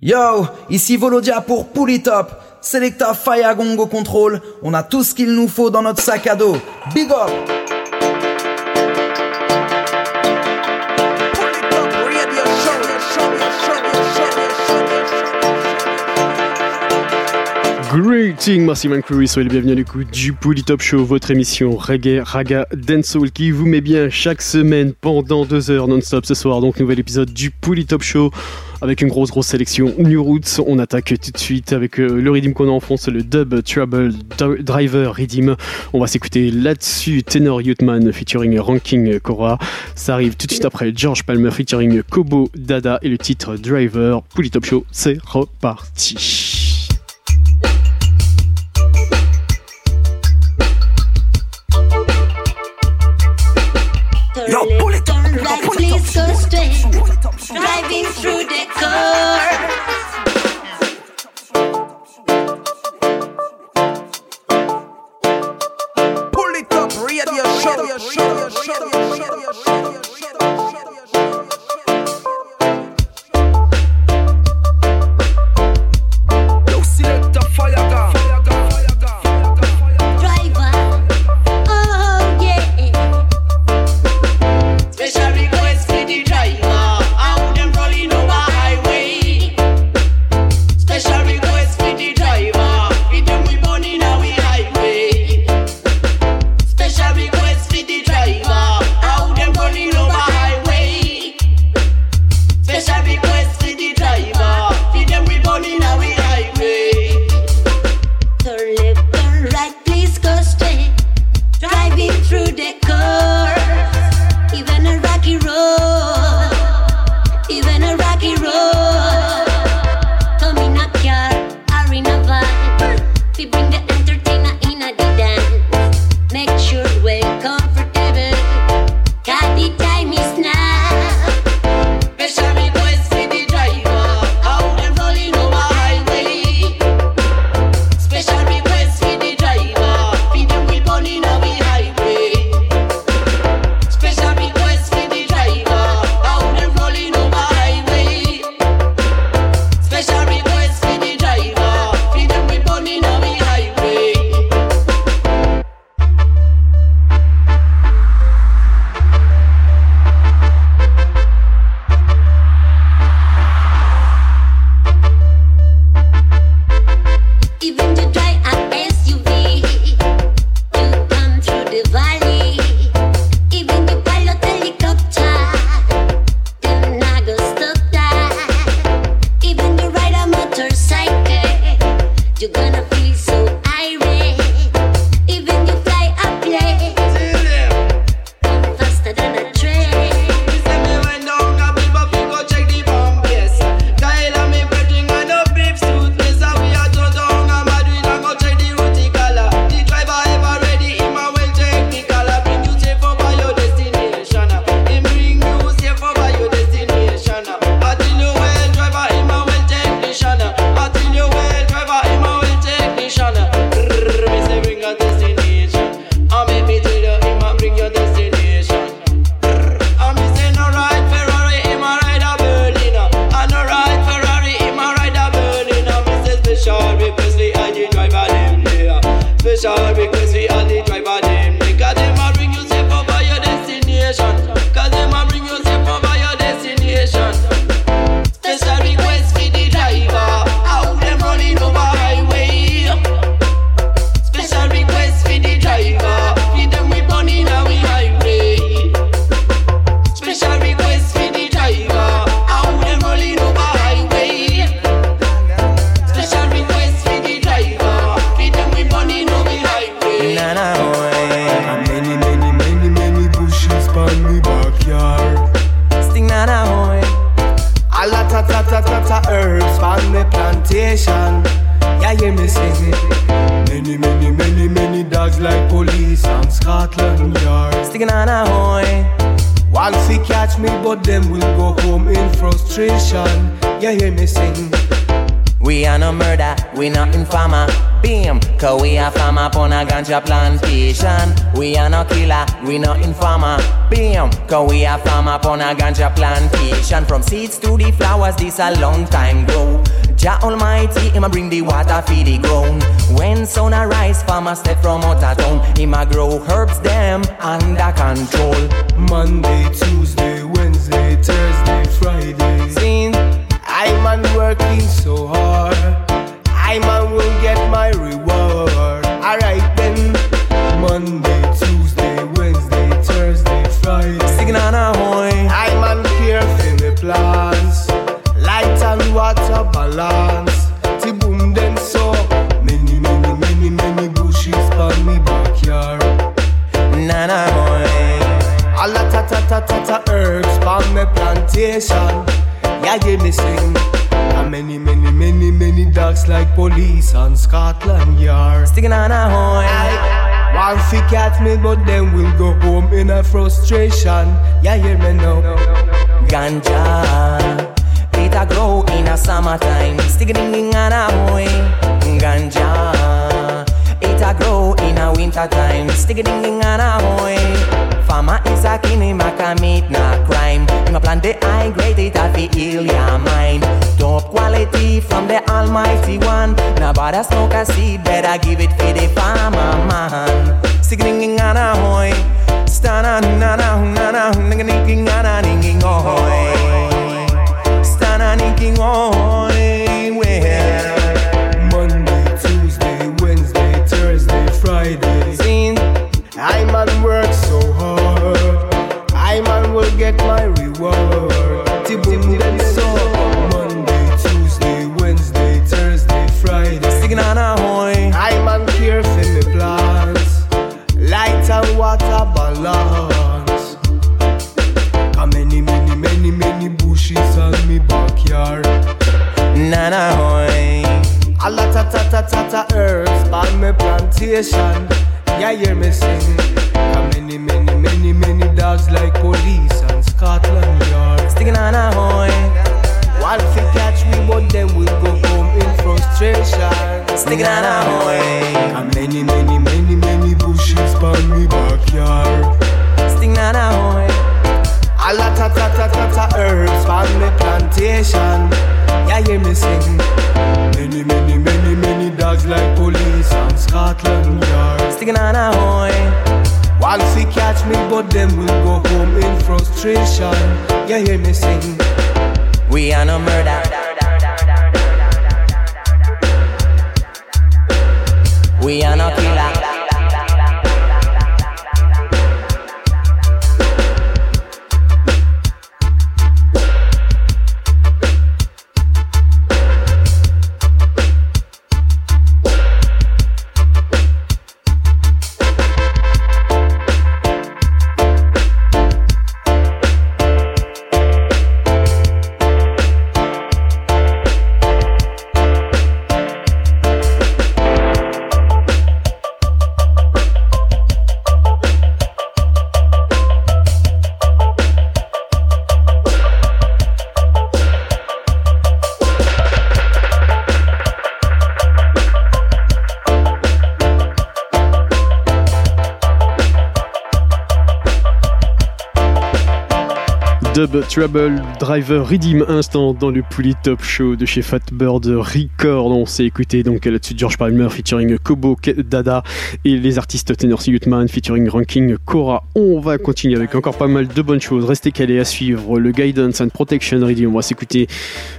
Yo, ici Volodia pour Top. Selecta Fire Gongo Control. On a tout ce qu'il nous faut dans notre sac à dos. Big up! Greeting, merci Man Crew, soyez les bienvenus à l'écoute du Top Show, votre émission reggae, raga, dancehall qui vous met bien chaque semaine pendant deux heures non-stop ce soir. Donc nouvel épisode du Top Show avec une grosse grosse sélection New Roots. On attaque tout de suite avec euh, le rythme qu'on a en fond, c'est le Dub Trouble Driver Rhythm. On va s'écouter là-dessus Tenor Youthman featuring Ranking Cora. Ça arrive tout de suite après George Palmer featuring Kobo Dada et le titre Driver. Top Show, c'est reparti. Driving through the car. Pull it up, radio show, show, show, show, show. Sorry. Upon a ganja plantation. We are no killer, we no informer. Bam, cause we are farmer upon a ganja plantation. From seeds to the flowers, this a long time grow. Jah Almighty, Him a bring the water feed the ground. When sun arise, farmer step from out town. Him a grow herbs them under control. Monday, Tuesday, Wednesday, Thursday, Friday. Seen I'm man working so plantation. Yeah, hear me sing. And many, many, many, many dogs like police on Scotland Yard. Sticking on a hoy. One fi catch me, but then we'll go home in a frustration. Yeah, hear me now. Ganja. It a grow in a summertime. Stick ding on a hoy. Ganja. It a grow in a winter time. Stick ding on a hoy. Farmer is a king, him a commit na crime. Him a plant the high grade, it a fi heal your mind. Top quality from the Almighty One. Now bother smoke a seed, better give it for the farmer man. Stick ding on a hoy. Stana na na na na nigga nicking na na nicking hoy. Stana nicking hoy. Well, Monday, Tuesday, Wednesday, Thursday, Friday. seen I get my reward. Ti boom them so. Monday, Tuesday, Wednesday, Thursday, Friday. sticking on a hoy. I man care for me plants. Light and water balance. Got many, many, many, many bushes on me backyard. Na na hoy. A lot of ta ta ta ta herbs on me plantation. Yeah, hear me sing. Got many, many, many, many many dogs like police on Scotland Yard. Sticking on a hoy. One fi catch me, but then we'll go home in frustration. Sticking on a hoy. Got many, many, many, many bushes on me backyard. Sticking on a hoy. A lot of ta ta ta ta herbs on me plantation. Yeah, hear me sing. Many, many, many, many dogs like police on Scotland Yard. Sticking on a hoy. One fi catch me, but them will go home in frustration. Yeah, hear me sing. We are no murder. We are no killer. Dub Trouble Driver Redeem Instant dans le Pouli Top Show de chez Fatbird Record. On s'est écouté donc là-dessus George Palmer featuring Kobo Dada et les artistes Tennessee Youthman featuring Ranking Cora. On va continuer avec encore pas mal de bonnes choses. Restez calés à suivre le Guidance and Protection Redeem. On va s'écouter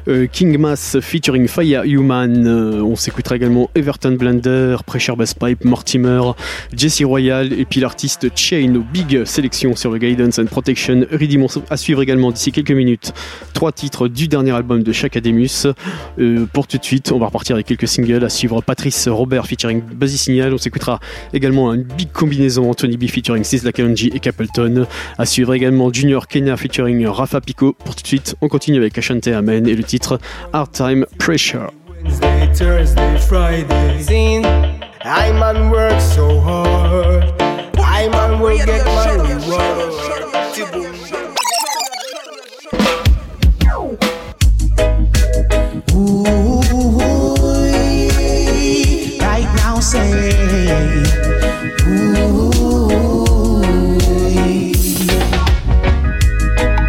euh, King Mass featuring Fire Human. Euh, on s'écoutera également Everton Blender, Pressure Bass Pipe, Mortimer, Jesse Royal et puis l'artiste Chain big sélection sur le Guidance and Protection Redeem. On à suivre également d'ici quelques minutes trois titres du dernier album de chaque Ademus. Euh, pour tout de suite, on va repartir avec quelques singles. À suivre Patrice Robert featuring Buzzy Signal. On s'écoutera également une big combinaison Anthony B featuring Sizzla Kalonji et Capleton. À suivre également Junior Kenya featuring Rafa Pico. Pour tout de suite, on continue avec Ashante Amen et le titre Hard Time Pressure. Wednesday, Thursday, I man work so hard. I man will get my reward. Ooh, right now say, ooh.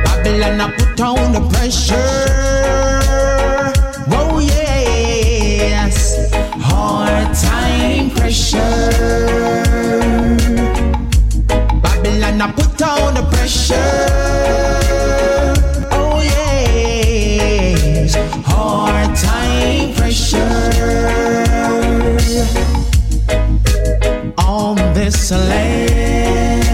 Babylon, I put on the pressure. Oh hard time pressure. Babylon, I put on the pressure. on this land,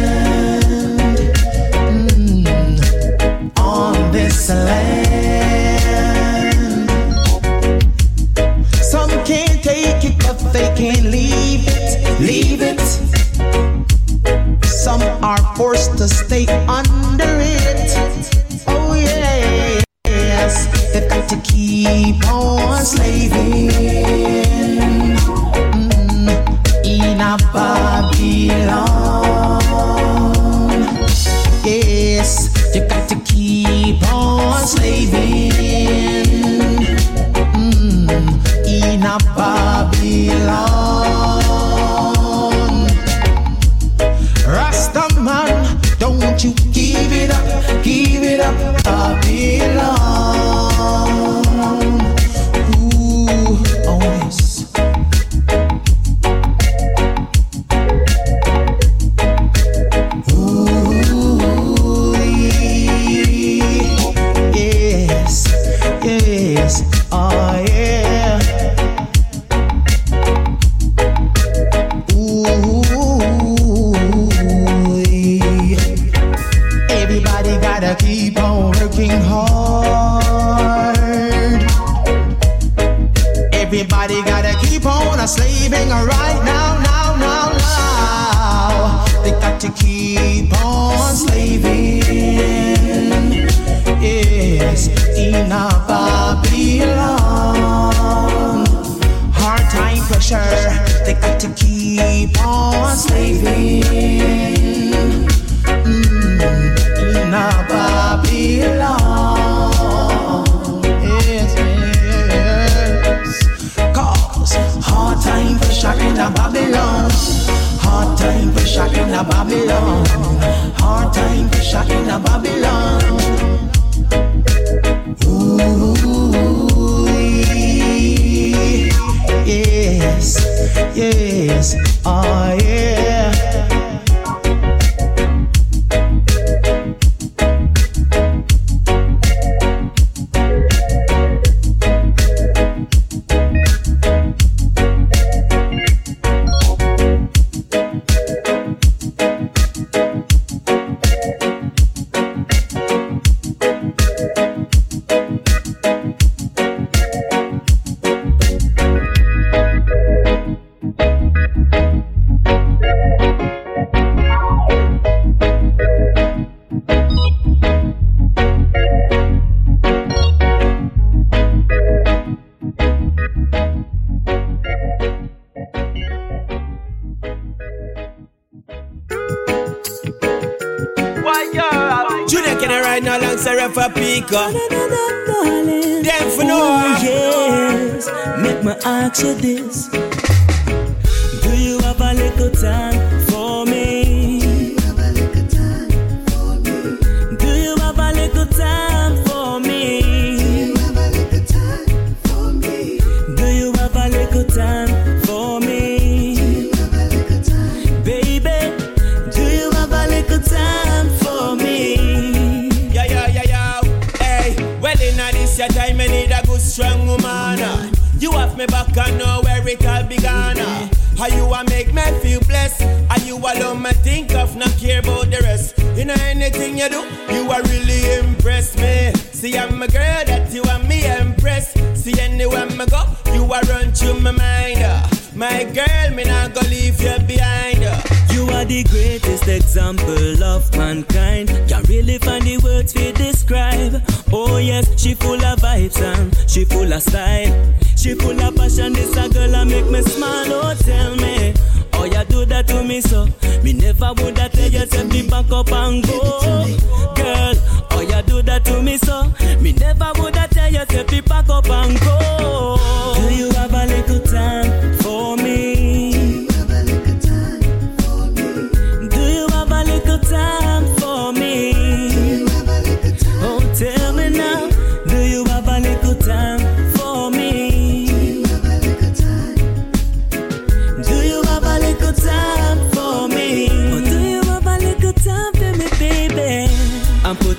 on this land. Some can't take it, but they can't leave it, leave it. Some are forced to stay under it. Mm-hmm. yes, they've got to keep on slaving mm-hmm. in a Babylon. Yes, they've got to keep on slaving mm-hmm. in a Babylon. Rastaman, don't you give it up, give it up, Babylon.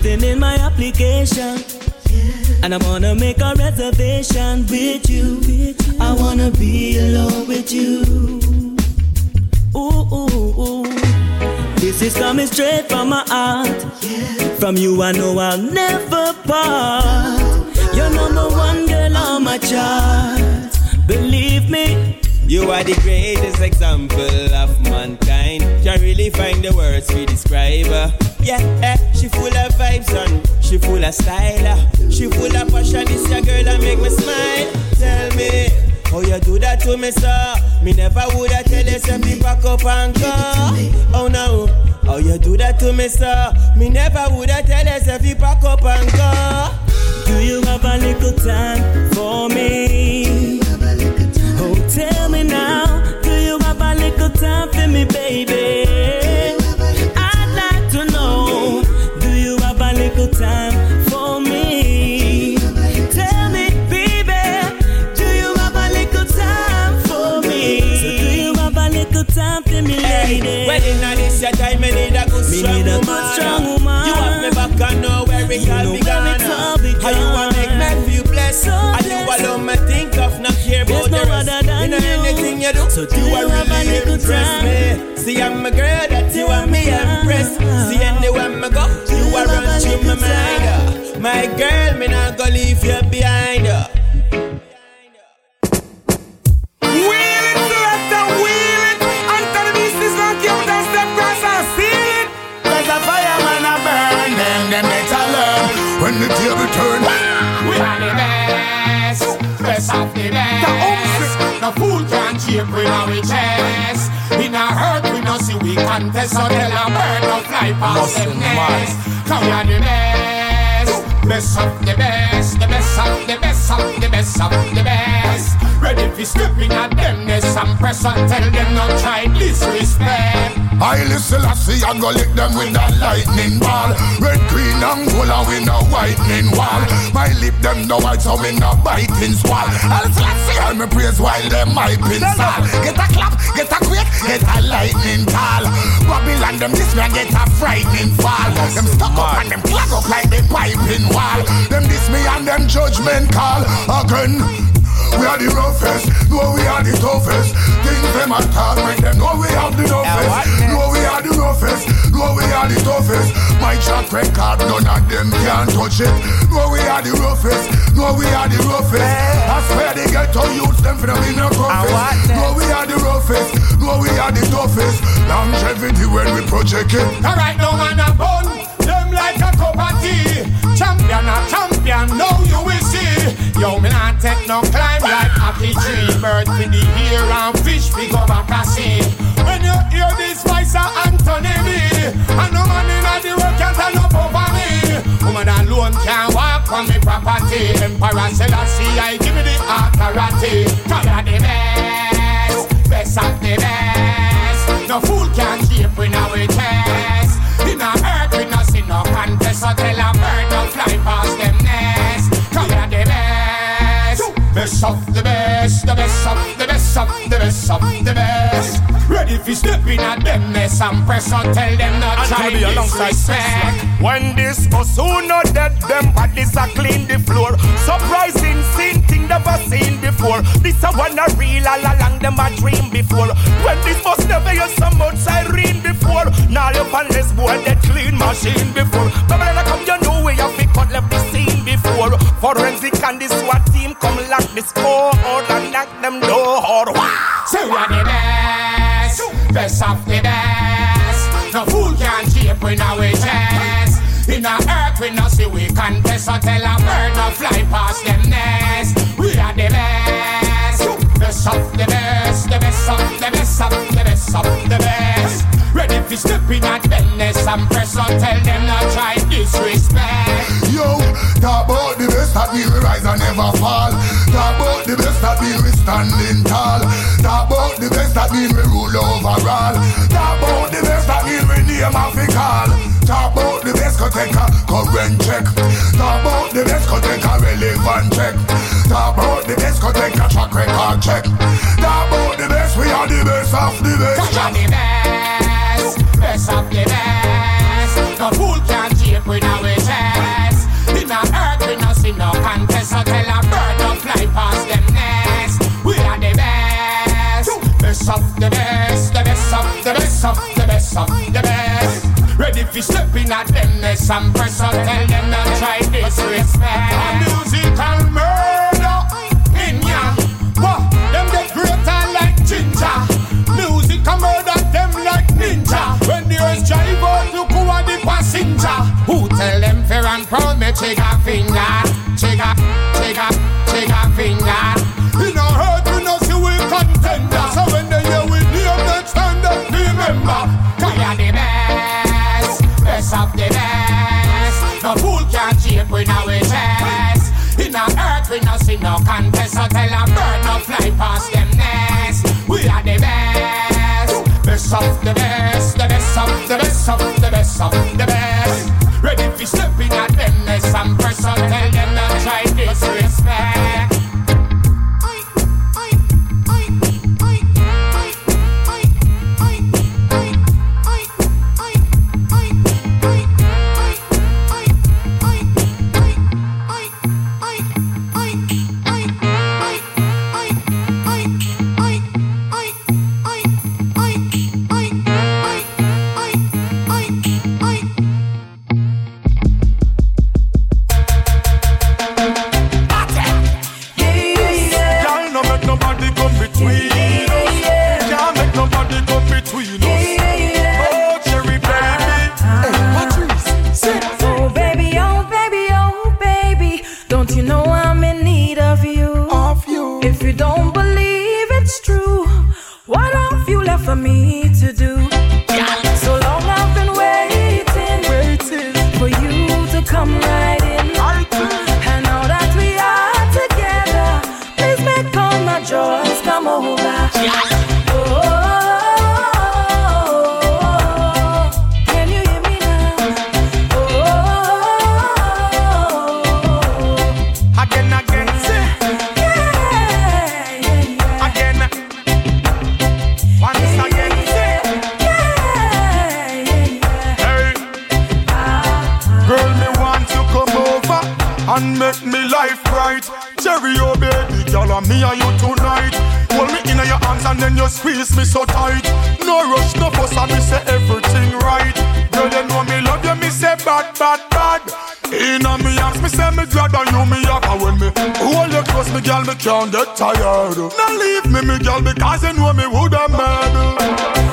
in my application. And I wanna make a reservation with you. I wanna be alone with you. Ooh, ooh, ooh. This is coming straight from my heart. From you, I know I'll never part. You're number one girl on my chart. Believe me, you are the greatest example of mankind. Can't really find the words to describe her. Yeah, eh, she full of vibes and she full of style. She full of passion. This your girl that make me smile. Tell me how you do that to me, sir. Me never woulda tell you something back up and go. Oh no, how you do that to me, sir. Me never woulda tell you something back up and go. Do you have a little time for me? Tell me now. Do you have a little time for me, baby? I'd like to know. Do you have a little time for me? Tell me, baby. Do you have a little time for me? So do you have a little time for me, lady? Well, in this your time, me need a good Me strong need a woman. good strong woman. You have me back and know where it You all know where all began. How you want make me feel blessed? So you do, So do I really impress me. See, I'm a girl that you and me impress. See, anywhere I go, you are run through my mind. My girl, me not go leave you behind. No fool can cheap with our chest. In a hurt, we no see we contest, so tell a bird no fly past them nest. Cause we are the best, best of the best, the best of the best of the best of the best. Ready for stepping at them nest and press and tell them not try disrespect. I listen, I see, I go lick them with that lightning ball. Red, green, and gold, and we no whitening wall. My lip, them no white, so we no biting swall. I'll see, I me praise while them my install. Get a clap, get a quick, get a lightning tall. Babylon, them this man get a frightening fall. Them stuck up and them clog up like the piping wall. Them this me and them judgment call again. We are the roughest, no we are the toughest. Things them a talk, make them know we have the toughest. No we are the roughest, no we are the toughest. My track record, none of them can touch it. No we are the roughest, no we are the roughest. I swear they get to use them for them in the toughest. No we are the roughest, no we are the toughest. Longevity when we project it. Alright, no man a bun them like a cup of tea. Champion a champion, now you will see. Yo, me not take no climb like happy tree. Bird with the ear and fish we go back a sea. When you hear this voice of Anthony B, and no man in the world can turn up over me. Woman alone can walk on me property. Emperor Selassie, I give me the authority. Cause you're the best, best of the best. No fool can keep when I chest. In a earth we no see no contest, so tell a best, of the best, the best of the best of the best of the best. Ready for stepping at them nest and press on, tell them not try be alongside disrespect. When this was who know that them bodies are clean the floor. Surprising scene thing never seen before. This a one a real all along them a dream before. When this was never hear some outside rain before. Now you on this boy that clean machine before. But when I come you know where you fit cut left the scene before. Forensic and this SWAT team come lock the score and knock them door hard. Say we are the best, best of the best. No fool can keep in our chest. In a earth we no see we contest, so tell a bird no fly past them nest. We are the best, best of the best, the best of the best of the best of the best. Ready for stepping at nest and press on, tell them not try disrespect. Yo, talk about the best that we rise and never fall. Talk about the best that we standing tall. Talk about the best that we rule overall. Talk about the best that we name off a call. Talk about the best could take a current check. Talk about the best could take a relevant check. Talk about the best could take a track record check. Talk about the best, we are the best of the best. Cause you're the best, best of the best. No fool can keep with our chest she no contest. Tell her bird don't fly past them nest. We are the best, best of the best, the best of the best of the best of the best. Ready for stepping nest and press. Tell them not try disrespect. A musical murder in ya. What? Them get greater like ginger. Music a murder them like ninja. When the earth drive out, look who are the passenger. Who tell them fair and proud me take a finger Take a, take a, take a finger. We no hurt, we no see we contender. So when they hear we name that stand up, remember. We are the best, best of the best. No fool can cheat with our chest. In our earth, we no see no contest. So tell a bird no fly past them nest. We are the best, best of the best, the best of the best of the best of the best. Ready for stepping at some person tell them not try this way. and make me life bright. Cherry, oh baby, girl, and me and you tonight. Hold me in your hands and then you squeeze me so tight. No rush, no fuss, and me say everything right. Girl, you know me love you, me say bad, bad, bad. In a me arms, me say me glad and you me up And when me hold you close, me girl, me can't get tired Now leave me, me girl, because you know me woulda mad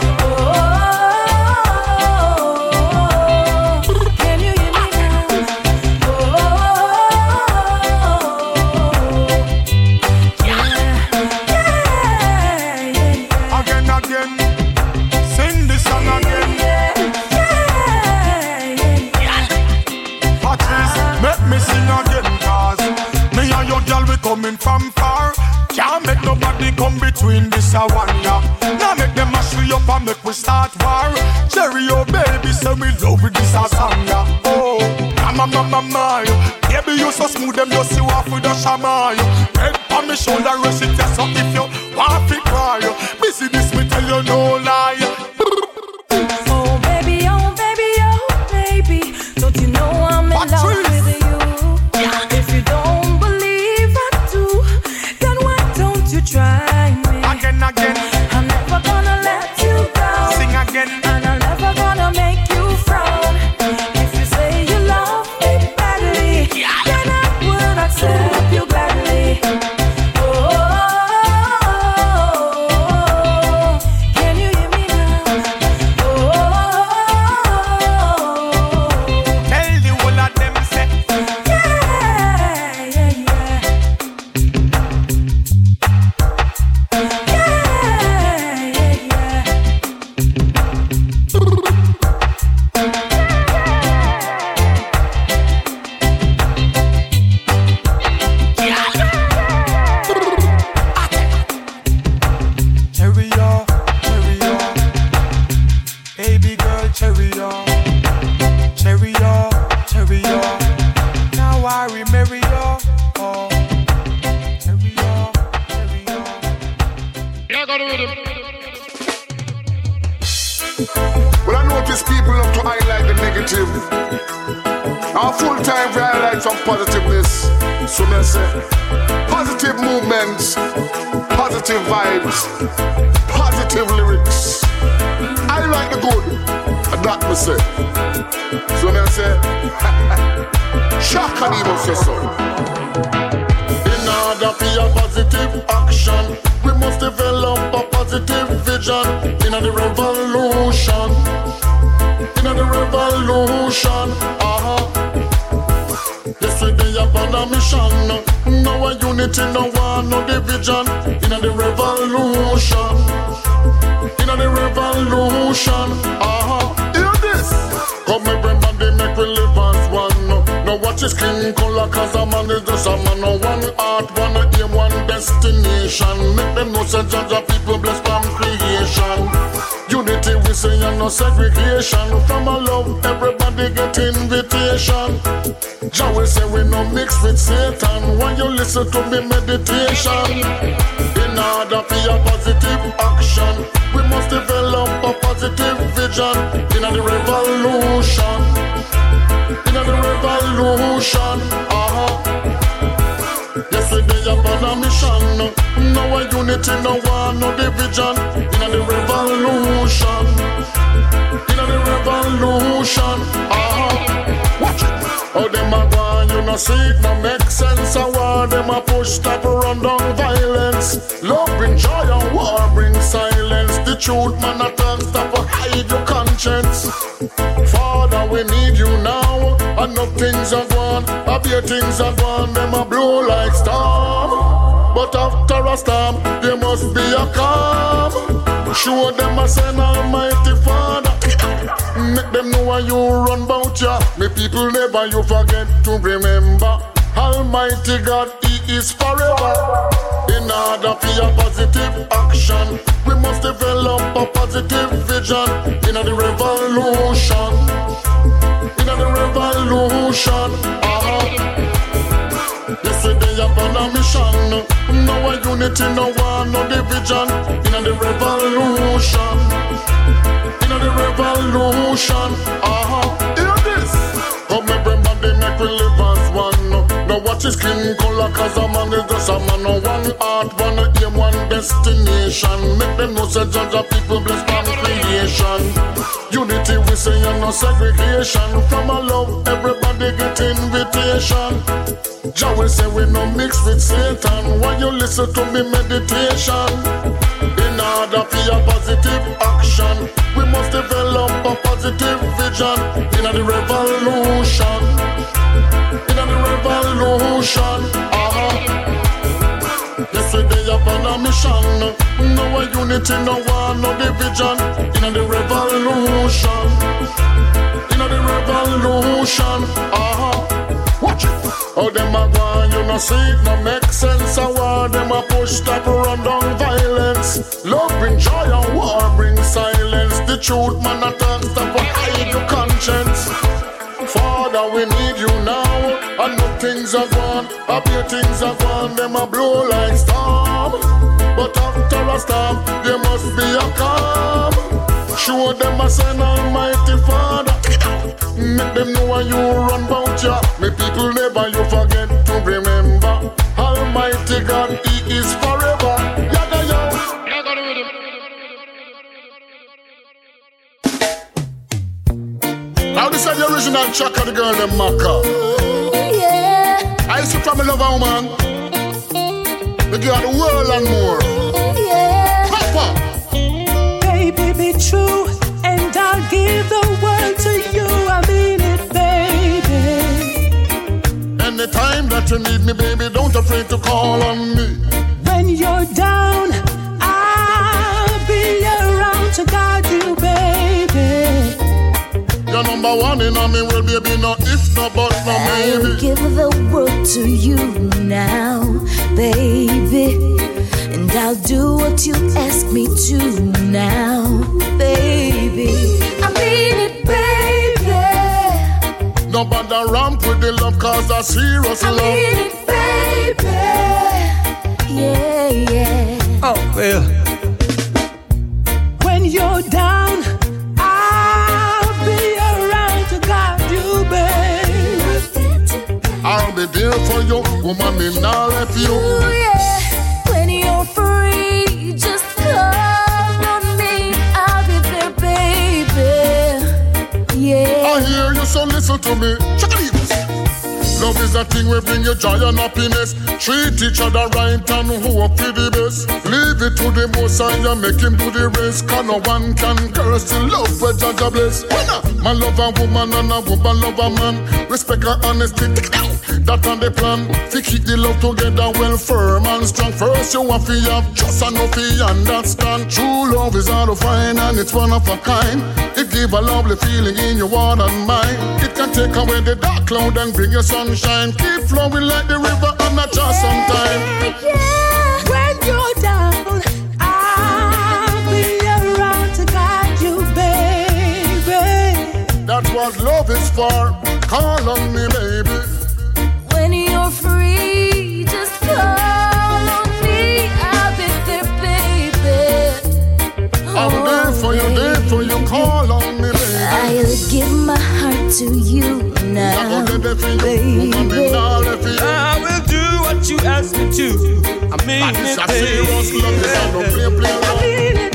come between this a one ya. Now make them mash we up and make we start war. Cherry, oh baby, say we love this a song ya. Oh, mama, mama, mama, baby, you so smooth them just you off with the shaman. Head on me shoulder, rest it yes, so if you want to cry. Busy this me tell you no lie. Watch his skin color, cause a man is just a man. No one heart, one aim, one destination. Make them know, say, judge of people blessed from creation. Unity, we say, and no segregation. From a love, everybody get invitation. Jah will say, we no mix with Satan. When you listen to me meditation, in order for your positive action, we must develop a positive vision in the revolution. Revolution, uh-huh. Yesterday upon a mission, now a unity, no one, no division. In the revolution, in the revolution, uh-huh. Watch it. Oh, them a gone, you know see it no make sense. I want them a push stop run down violence. Love bring joy and war bring silence. The truth man a talk stop hide your conscience. Father, we need you now. Enough things are gone, a beer things are gone. Them a blow like storm. But after a storm, there must be a calm. Show them a send Almighty Father. Make them know why you run bout ya. Me people never you forget to remember. Almighty God, He is forever. In order for your positive action, we must develop a positive vision. In the revolution, in the revolution. Ah. Uh-huh. Yesterday upon a mission, no unity, no one, no division. In the revolution, in the revolution. Uh-huh. Hear this. Come everybody make we live as one. Now watch his skin color, cause a man is just a man. No one heart, one destination. Make them know say judge of people blessed from creation. Unity we say and no segregation. From a love, everybody get invitation. Jah will say we no mix with Satan. Why you listen to me meditation? In order for your positive action, we must develop a positive vision. In the revolution, in the revolution. Uh-huh. Yesterday upon a mission, no a unity, no one, no division. In the revolution, in the revolution. Uh-huh. Watch it. Oh, them a gone, you know see it no make sense. I want them a push stop run down violence. Love bring joy and war bring silence. The truth man talk stop or hide your conscience. Father, we need you now. And no things are gone, a few things are gone. Them a blow like storm. But after a storm, there must be a calm. Show them a send Almighty Father. Make them know why you run bout ya. Me people never you forget to remember. Almighty God, He is forever. Yada yo. Now this is the original track of the girl them Maka. I see from a lover woman. The girl the world and more. yeah. Papa. Baby, be true, and I'll give the world to you. I mean it, baby. Anytime that you need me, baby, don't afraid to call on me. When you're down, I'll be around to guide you. You're number one in a me will baby, no if no but no I will give the world to you now, baby. And I'll do what you ask me to now, baby. I mean it, baby. No bother ramp with the love cause a serious I love. mean it, baby. Yeah, yeah. Oh, well. Be there for you, woman, me not left you. Ooh, yeah. When you're free, just call on me. I'll be there, baby. Yeah. I hear you, so listen to me. Love is a thing we bring you joy and happiness. Treat each other right and hope for the best. Leave it to the most high and make him do the rest. Cause no one can curse the love where Jaja bless. Winner. Man love a woman and a woman love a man. Respect and honesty. That on the plan. To keep the love together well firm and strong. First you have to have just enough to understand. True love is hard to find and it's one of a kind. It give a lovely feeling in your heart and mind. It can take away the dark cloud and bring your sunshine. Keep flowing like the river and not just sometime. Yeah, That's what love is for. Call on me, baby. When you're free, just call on me. I'll be there, baby. I'm there for you, there for you. Call on me, baby. I'll give my heart to you now, baby. I will do what you ask me to. I mean And it, it's a serious love, this ain't no play, play I mean it,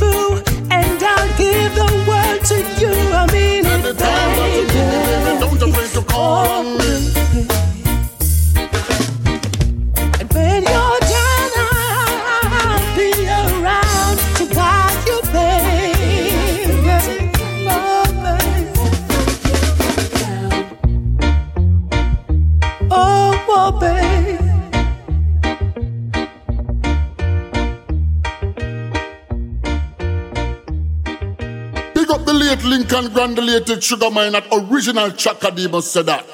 true, granulated sugar mine at original Chaka Demus said that.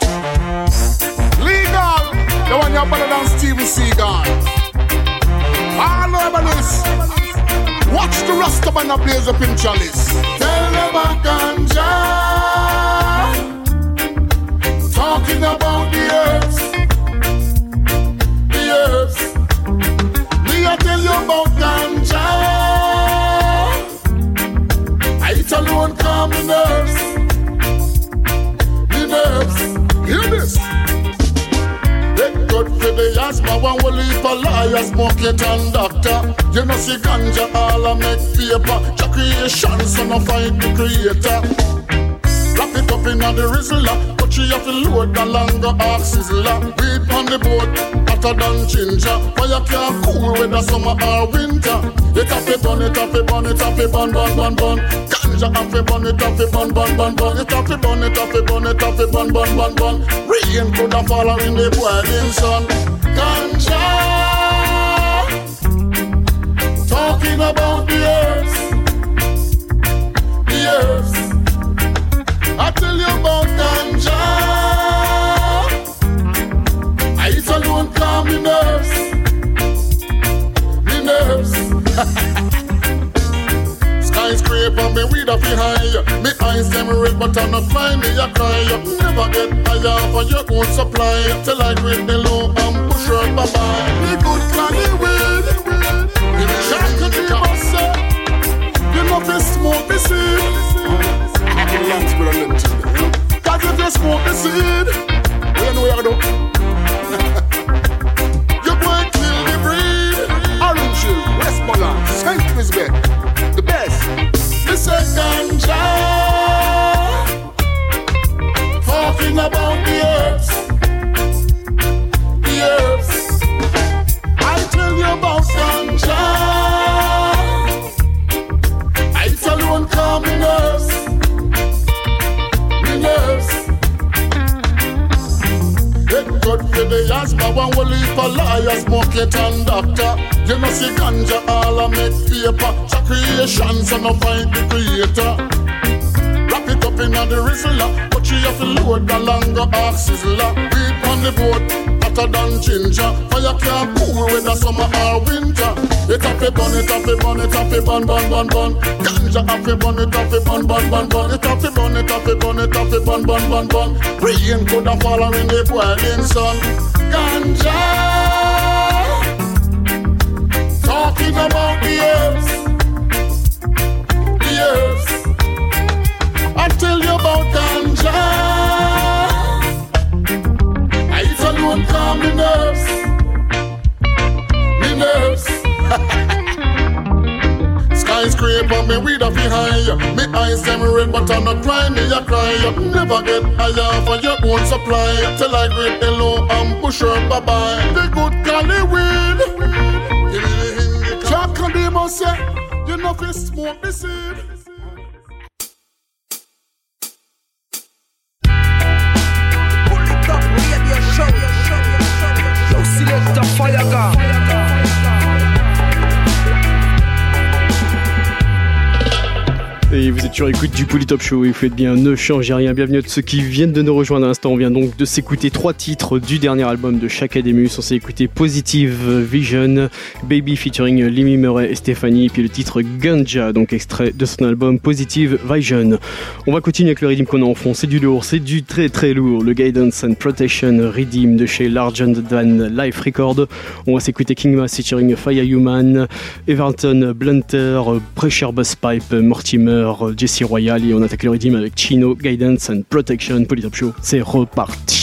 Legal, the one you're better than Steven Seagal. All over this. Watch the rasta man a blaze up in chalice. Tell them a ganja. Talking about the herbs. Calm the nerves. The nerves. Hear this. They good for the asthma, one will leave a liar, smoke it and doctor. You know, see ganja, all I make paper. Your creation, so no fight the creator. Wrap it up in the rizzler, but she have to load the longer ox sizzler. Weed on the boat, hotter than ginger. Fire can't cool whether summer or winter. It have to burn, it have to burn, it have to burn, burn, burn, burn. Ganja have to burn, it have to burn, burn, burn, burn. It have to burn, it have to burn, it have to burn, burn, burn, burn. Rain could have fallen in the boiling sun. Ganja, talking about the earth, the earth. I tell you about ganja. I eat alone calm me nerves, me nerves. Skyscraper, me weed up high. Me eyes them red, but I'm not flying. Me a cry. Never get higher for your own supply. Till I grade the low and push her bye bye. Me good clanny weed. Me shank the bossa. You know fi smoke the seed. Cause if you smoke the seed, you know what you do. you go and kill the breed. Orange Hill, Westmoreland, St. Elizabeth, the best. The second child. Talking about the herbs. The herbs. I tell you about ganja. I tell you one calming nerves. Me nerves. It good for the asthma, one will leave a liar, smoke it and doctor. You know see ganja, all I make paper. Your creation, so no find the creator. Wrap it up in the rizzler, but you have to load the longer ox sizzler. Weed on the boat, hotter than ginger. Fire can't cool whether summer or winter. It have to burn, it have to burn, it have to burn, burn, burn, burn. Ganja have to burn, it have to burn, burn, burn, burn. It have to burn, it have to burn, it have to burn, burn, burn, burn. Rain could have fallen in the boiling sun. Ganja, talking about the herbs, the herbs. I tell you about ganja. I eat alone calm me nerves, me nerves. Skyscraper, me weed off high. Me eyes them red, but I'm not crying. Me a cry. Never get higher for your own supply. Till I grade the low and push her bye bye. The good Cali weed. Say, you know, fi smoke the seed. Et sur écoute du Polytop Show et vous faites bien, ne changez rien. Bienvenue à ceux qui viennent de nous rejoindre à l'instant. On vient donc de s'écouter trois titres du dernier album de chaque Ademus. On s'est écouté Positive Vision, Baby featuring Limi Murray et Stéphanie, puis le titre Ganja, donc extrait de son album Positive Vision. On va continuer avec le rythme qu'on a en fond. C'est du lourd, c'est du très très lourd. Le Guidance and Protection Redeem de chez Larger Than Life Record. On va s'écouter King Mass featuring Fire Human, Everton Blunter, Pressure Bus Pipe, Mortimer, Royal et on attaque le rythme avec Chino, Guidance and Protection. Polytop Show, c'est reparti.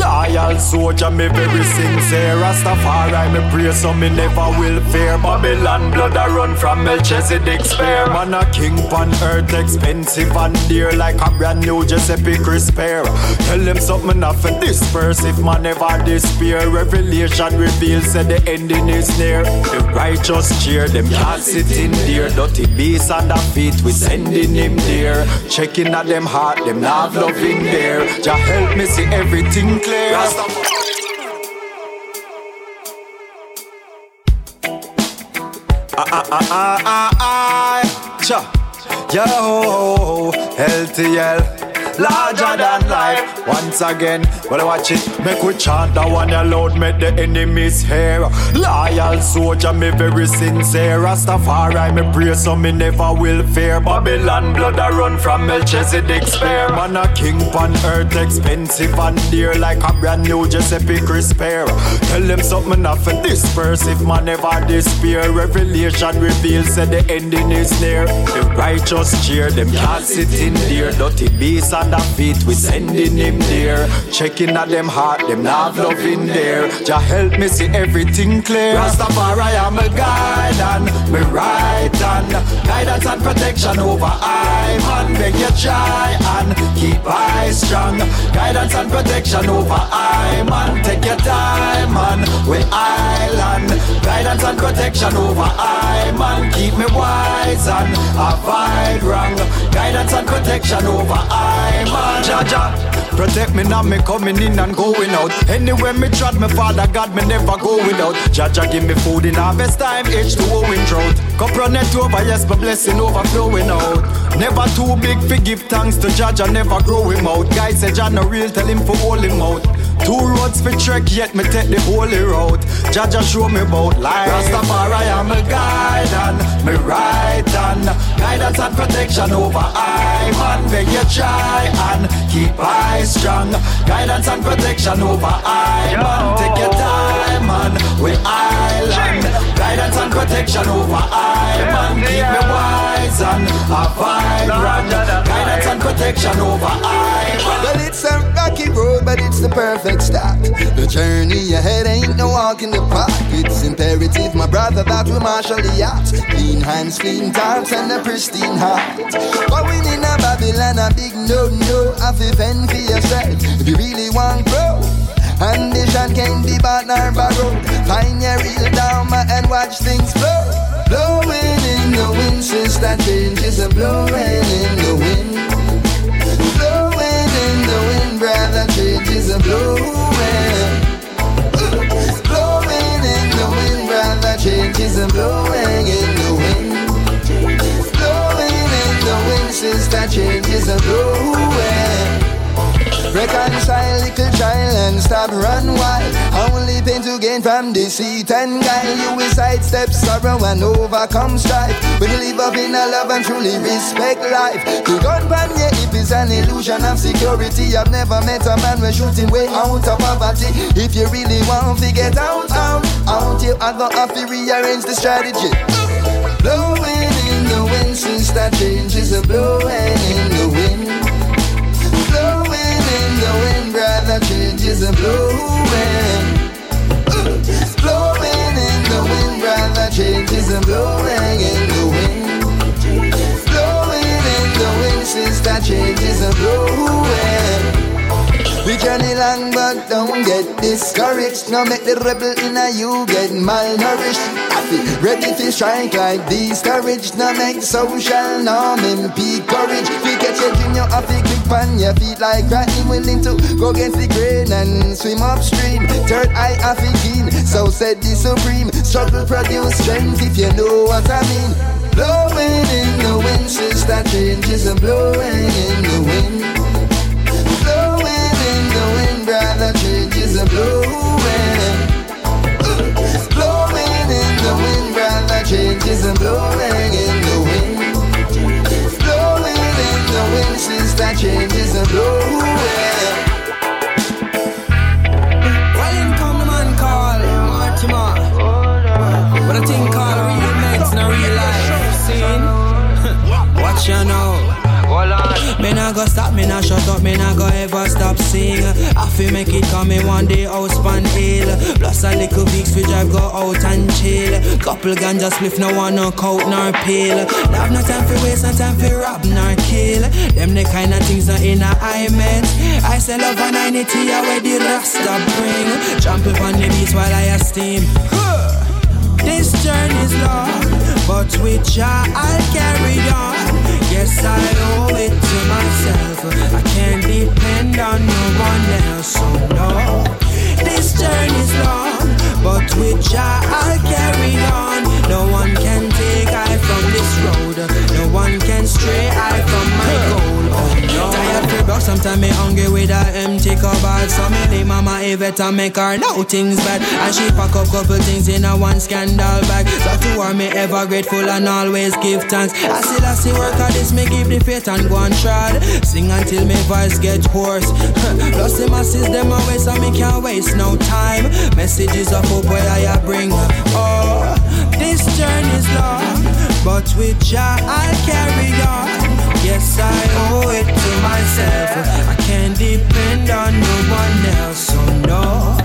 Loyal soldier, me very sincere. Rastafari, me pray so me never will fear. Babylon blood a run from Melchizedek spear. Man a king on earth, expensive and dear, like a brand new Giuseppe Crisper. Tell them something not for disperse if man never despair. Revelation reveals that the ending is near. The righteous cheer, them can't sit in there. Dirty beasts on the feet, we sending him there. Checking at them heart, them not loving there. Jah help me see everything clear. Ah ah ah ah ah ah. Cha. Yo, LTL. Larger than life. Once again, well, watch it. Make we chant that one aloud, make the enemies hear. Loyal soldier, me very sincere. Rastafari, me pray so me never will fear. Babylon blood a run from Melchizedek's spear. Man a king on earth, expensive and dear, like a brand new Giuseppe Crisper. Tell them something not for disperse if man never despair. Revelation reveals that the ending is near. The righteous cheer, them can't sit in there. Dirty beasts the feet, we sending him there. Checking at them heart, them not love in there. Jah help me see everything clear. Rastafari, I'm a guide and me right hand. Guidance and protection over I man. Beg you try and keep eyes strong. Guidance and protection over I man. Take your time man. We island. Guidance and protection over I man. Keep me wise and avoid wrong. Guidance and protection over I man. Jaja. Protect me now, me coming in and going out. Anywhere me trot, me father God, me never go without. Jaja give me food in harvest time, H2O in drought. Cup run it over, yes, my blessing overflowing out. Never too big for give thanks to Jaja, never grow him out. Guy say Jah no real, tell him for hold him out. Two roads for trek, yet me take the holy road. Jaja show me about life. Rastafari, I'm a guide and me right hand. Guidance and protection over I man. Beg you try and keep eyes strong. Guidance and protection over I man. Take your time man. We island. Guidance and protection over I man. Keep me wise and avoid wrong. Guidance and protection over I man. Well, it's a rocky road, but it's the perfect start. The journey ahead ain't no walk in the park. It's imperative, my brother, that we marshal the yachts. Clean hands, clean thoughts, and a pristine heart. Going in a Babylon, a big no-no. Have to fend for yourself if you really want and the shot can be partner borrowed. Find your real dharma and watch things flow. Blowing in the wind since that change is a blowing in the wind. Blowing in the wind, brother, change is a blowing. Blowing in the wind, brother, change is a blowing in the wind. Blowing in the wind since that change is a blowing. Reconcile, little child, and stop run wild. Only pain to gain from deceit and guile. You will sidestep sorrow and overcome strife. You live up in a love and truly respect life. The gun pan your hip is an illusion of security. I've never met a man when shooting way out of poverty. If you really want to get out, out, out, you are gonna have to rearrange the strategy. Blowing in the wind, since that changes are blowing in the wind. Blowing in the changes are blowing. Blowing in the wind, brother, changes are blowing in the wind. Blowing in the wind, sister, changes are blowing. We journey long but don't get discouraged. Now make the rebel in you get malnourished. Feel ready to strike like discouraged. Now make social norm impede courage. We get your dream, you have to on your feet like ratting. Willing to go against the grain and swim upstream. Third eye have to keen, so said the supreme. Struggle produce strength if you know what I mean. Blowing in the wind, sister changes and blowing in the wind Blowing in the wind, brother changes blowing. Blowing changes are blowing in the wind. Blowing in the wind, sister changes are blowing. Well, in come the man called Mortimer. But I think called real meds, not real life. Seen? Watch you know. Go stop, me nah shut up, me nah go ever stop sing. I feel make it come in one day house pan hill. Plus a little weeks we drive go out and chill. Couple ganja spliff, no one no coat nor pill. Have no time for waste, no time for rob nor kill. Them the kind of things that in a I meant. I say love and I need to where the rasta bring. Jump up on the beats while I steam. This journey's long, but with Jah I'll carry on. Yes, I owe it to myself. I can't depend on no one else, so no. This journey's long, but with Jah I'll carry on. No one can take I from this road. No one can stray I from my goal. Oh no. Tired for buck, sometimes me hungry with a empty cupboard. So me leave mama Yvette and make her know things bad. And she pack up couple things in a one scandal bag. So to her me ever grateful and always give thanks. I still I see work at this, me give the faith and go and trod. Sing until me voice get hoarse. Plus the masses them away so me can't waste no time. Messages of hope where I bring. Oh, this journey's long, but with Jah I'll carry on. Yes, I owe it to myself. I can't depend on no one else, so no.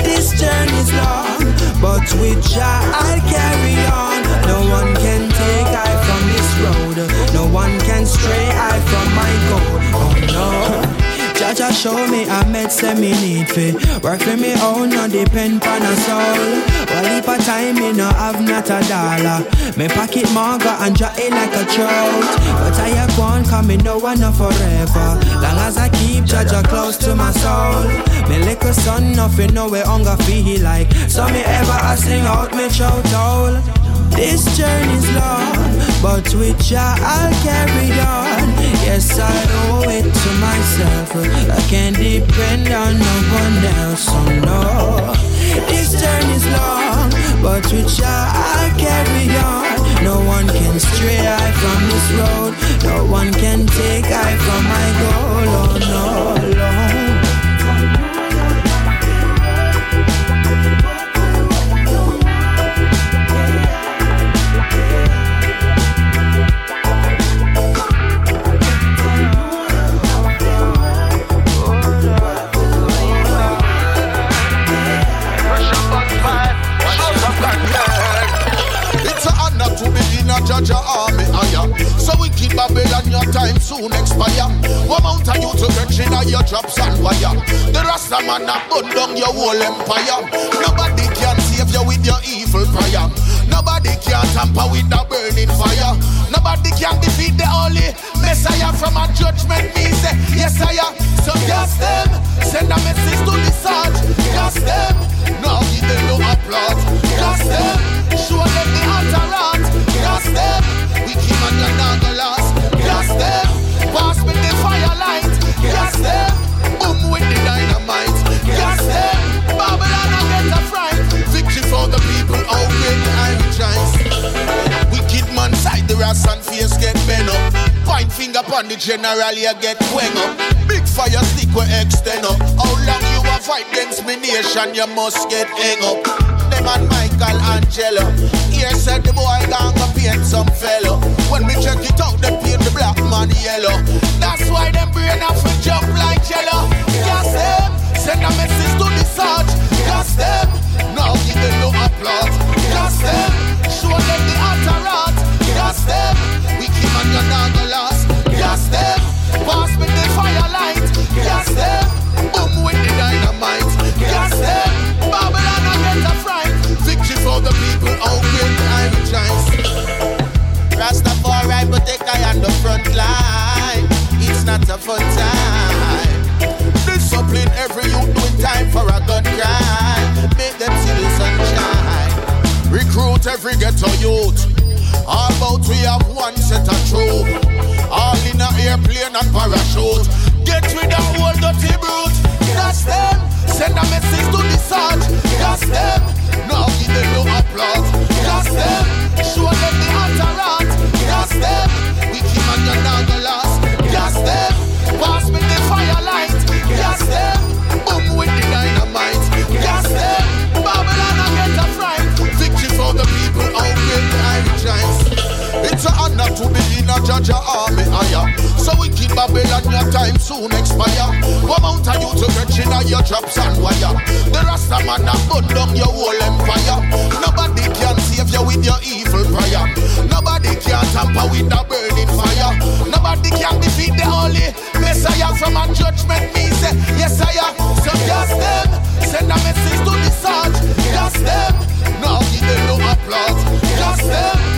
This journey's long, but with Jah I'll carry on. No one can take I from this road. No one can stray I from my goal. No. Show me I met say me need fi. Work for me own, no depend on a soul. Well, if a time me no have not a dollar. Me pocket manga and draw it like a trout But I have one come me no one no forever. Long as I keep Jaja close to my soul. Me little son nothing know where hunger feel like. So me ever I sing out me shout out this journey's long, but with Jah I'll carry on. Yes, I owe it to myself. I can't depend on no one else, so no. This journey's long, but with Jah I'll carry on. No one can stray I from this road. No one can take I from my goal. Oh no, in judge army higher. So we keep Babylon, your time soon expire. One mount of you to wrenching on your drops and wire. The Rasta man a burn down your whole empire. Nobody can save you with your evil prayer. Nobody can tamper with the burning fire. Nobody can defeat the holy Messiah from a judgment. Me say, yes, I am. So gas them, send a message to the surge. Gas them, now give them no applause. Just them, the. Just them, we keep on your down the last. Just them, pass me the firelight. Just them, boom with the dynamite. Just them, Babylon I get a fright. Victory for the people, oh great I rejoice. Wicked man side the ass and face get bent up. Point finger upon the general, you get wang up. Big fire stick will extend up. How long you a fight against me nation? You must get hang up. Them and Michael Angelo. Here said the boy gone go paint some fellow. When we check it out, they paint the black man yellow. That's why them brain off and jump like jello. Gas them, send a message to the search. Gas them, now give them no applause. Gas them, show them the entourage. Gas them, we keep on your naga lost. Gas them, pass me the firelight. Gas them, boom with the dynamite. People. Rastafari, they guy on the front line. It's not a fun time. Discipline every youth doing time for a gun crime. Make them see the sunshine. Recruit every ghetto youth. All about we have one set of troop. All in airplane and parachute. Get rid of all dirty brute. That's them. Send a message to the sarge. That's them. Now give them no applause. That's them. Show them the entourage. That's them. We keep on your naga lost. That's them. Pass me the firelight. That's them. Boom with the Honor to be in a judge army higher. So we keep Babylon, your time soon expire. One amount of you to catch in your drops and wire. The Rasta man have put down your whole empire. Nobody can save you with your evil prayer. Nobody can tamper with the burning fire. Nobody can defeat the holy Messiah from a judgment. Me say, yes I am. So gas them, send a message to the sarge. Gas them, now give them no applause. Gas them,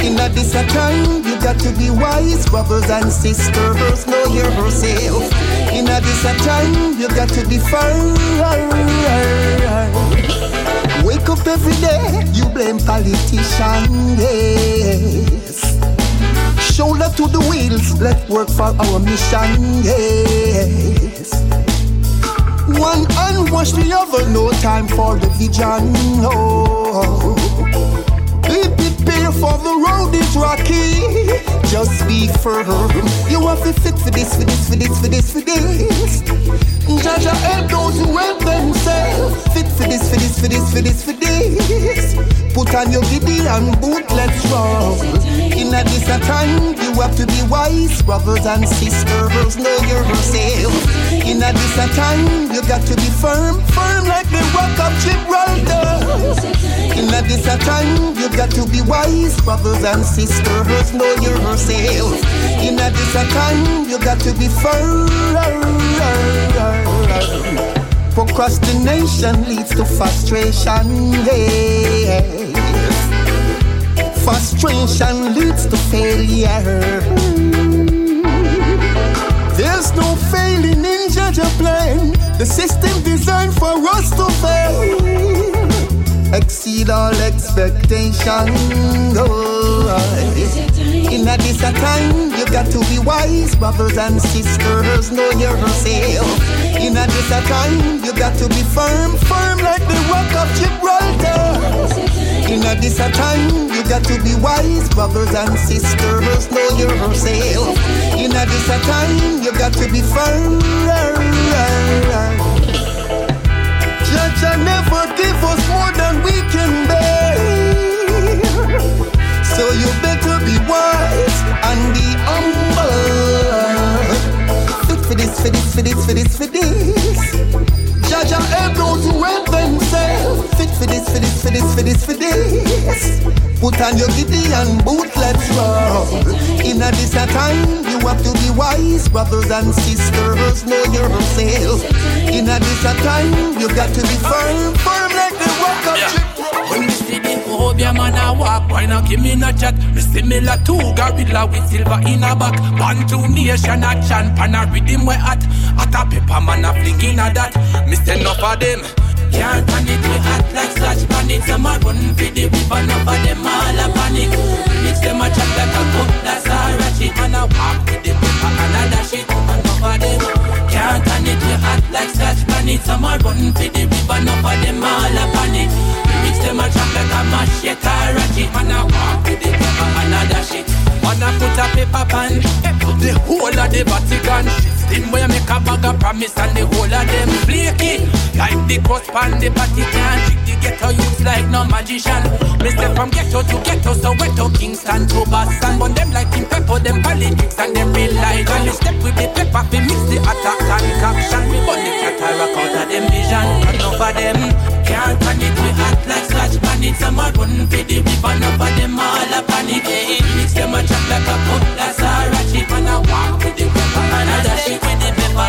In a this a time, you got to be wise, brothers and sisters, know yourself. In a this a time, you got to be firm. Wake up every day, you blame politicians. Yes. Shoulder to the wheels, let's work for our mission. Yes. One hand wash the other, no time for division. No. Be prepared for the road is rocky. Just be firm. You have to fit for this, for this, for this, for this, for this. Jaja help those who help themselves. Fit for this, for this, for this, for this, for this. Put on your giddy and boot, let's roll. In a this time, you have to be wise, brothers and sisters, know yourself. In a this time, you got to be firm, firm like the rock of Gibraltar. In a this time, you got to be wise, brothers and sisters, know yourself. In a this time, you got to be firm. Procrastination leads to frustration. Yes. Frustration leads to failure. There's no failing in Judge plan. The system designed for us to fail. Exceed all expectations. Oh, in a this time, you got to be wise, brothers and sisters, know yourself. In a this time, you got to be firm, firm like the rock of Gibraltar. In a this time, you got to be wise, brothers and sisters, know yourself. In a this time, you got to be firm. Judge, I give us more than we can bear. So you better be wise and be humble. Fit for this, for this, for this, for this, for this. Judge and for this, for this, for this, for this, for this. Put on your giddy and boot, let's roll. In a this a time, you have to be wise, brothers and sisters, know yourself. In a this a time, you got to be firm, firm like the rock of Gibraltar. When we see the old love your man a walk, why not give me no chat? Me similar to gorilla with silver in a back. Bantu nation action, pan a rhythm we hot. Hot a pepper man a fling in a that. Me send enough of them. Can't panic, we hot like scotch panic. Some a run for the river, enough of them all a panic. Mix them a chat like a cup, that's a ratchet. Man a walk with the pepper and a dash it. Enough of them. Can't panic, we hot like scotch panic. Some a run for the river, enough of them all a panic. Mix them a chat like a machete, a ratchet. Man a walk with the pepper and a dash it. Man a put a paper pan, the whole of the Vatican. System where make a bag of promise and the whole of them flake it. Like the cross pan, the party can trick the ghetto youths like no magician. Me step from ghetto to ghetto, so to Kingston to Boston. But them like in pepper, them politics and them real life. And me step with the pepper, we mix the attack and caption. Me burn the cataract out of them vision, and over them. Can't it, we act like scratch panic. Some a run for the river, enough of them all a panic. Mix them a chop like a cutlass or a chip, and a walk with the pepper and a dash it with the pepper.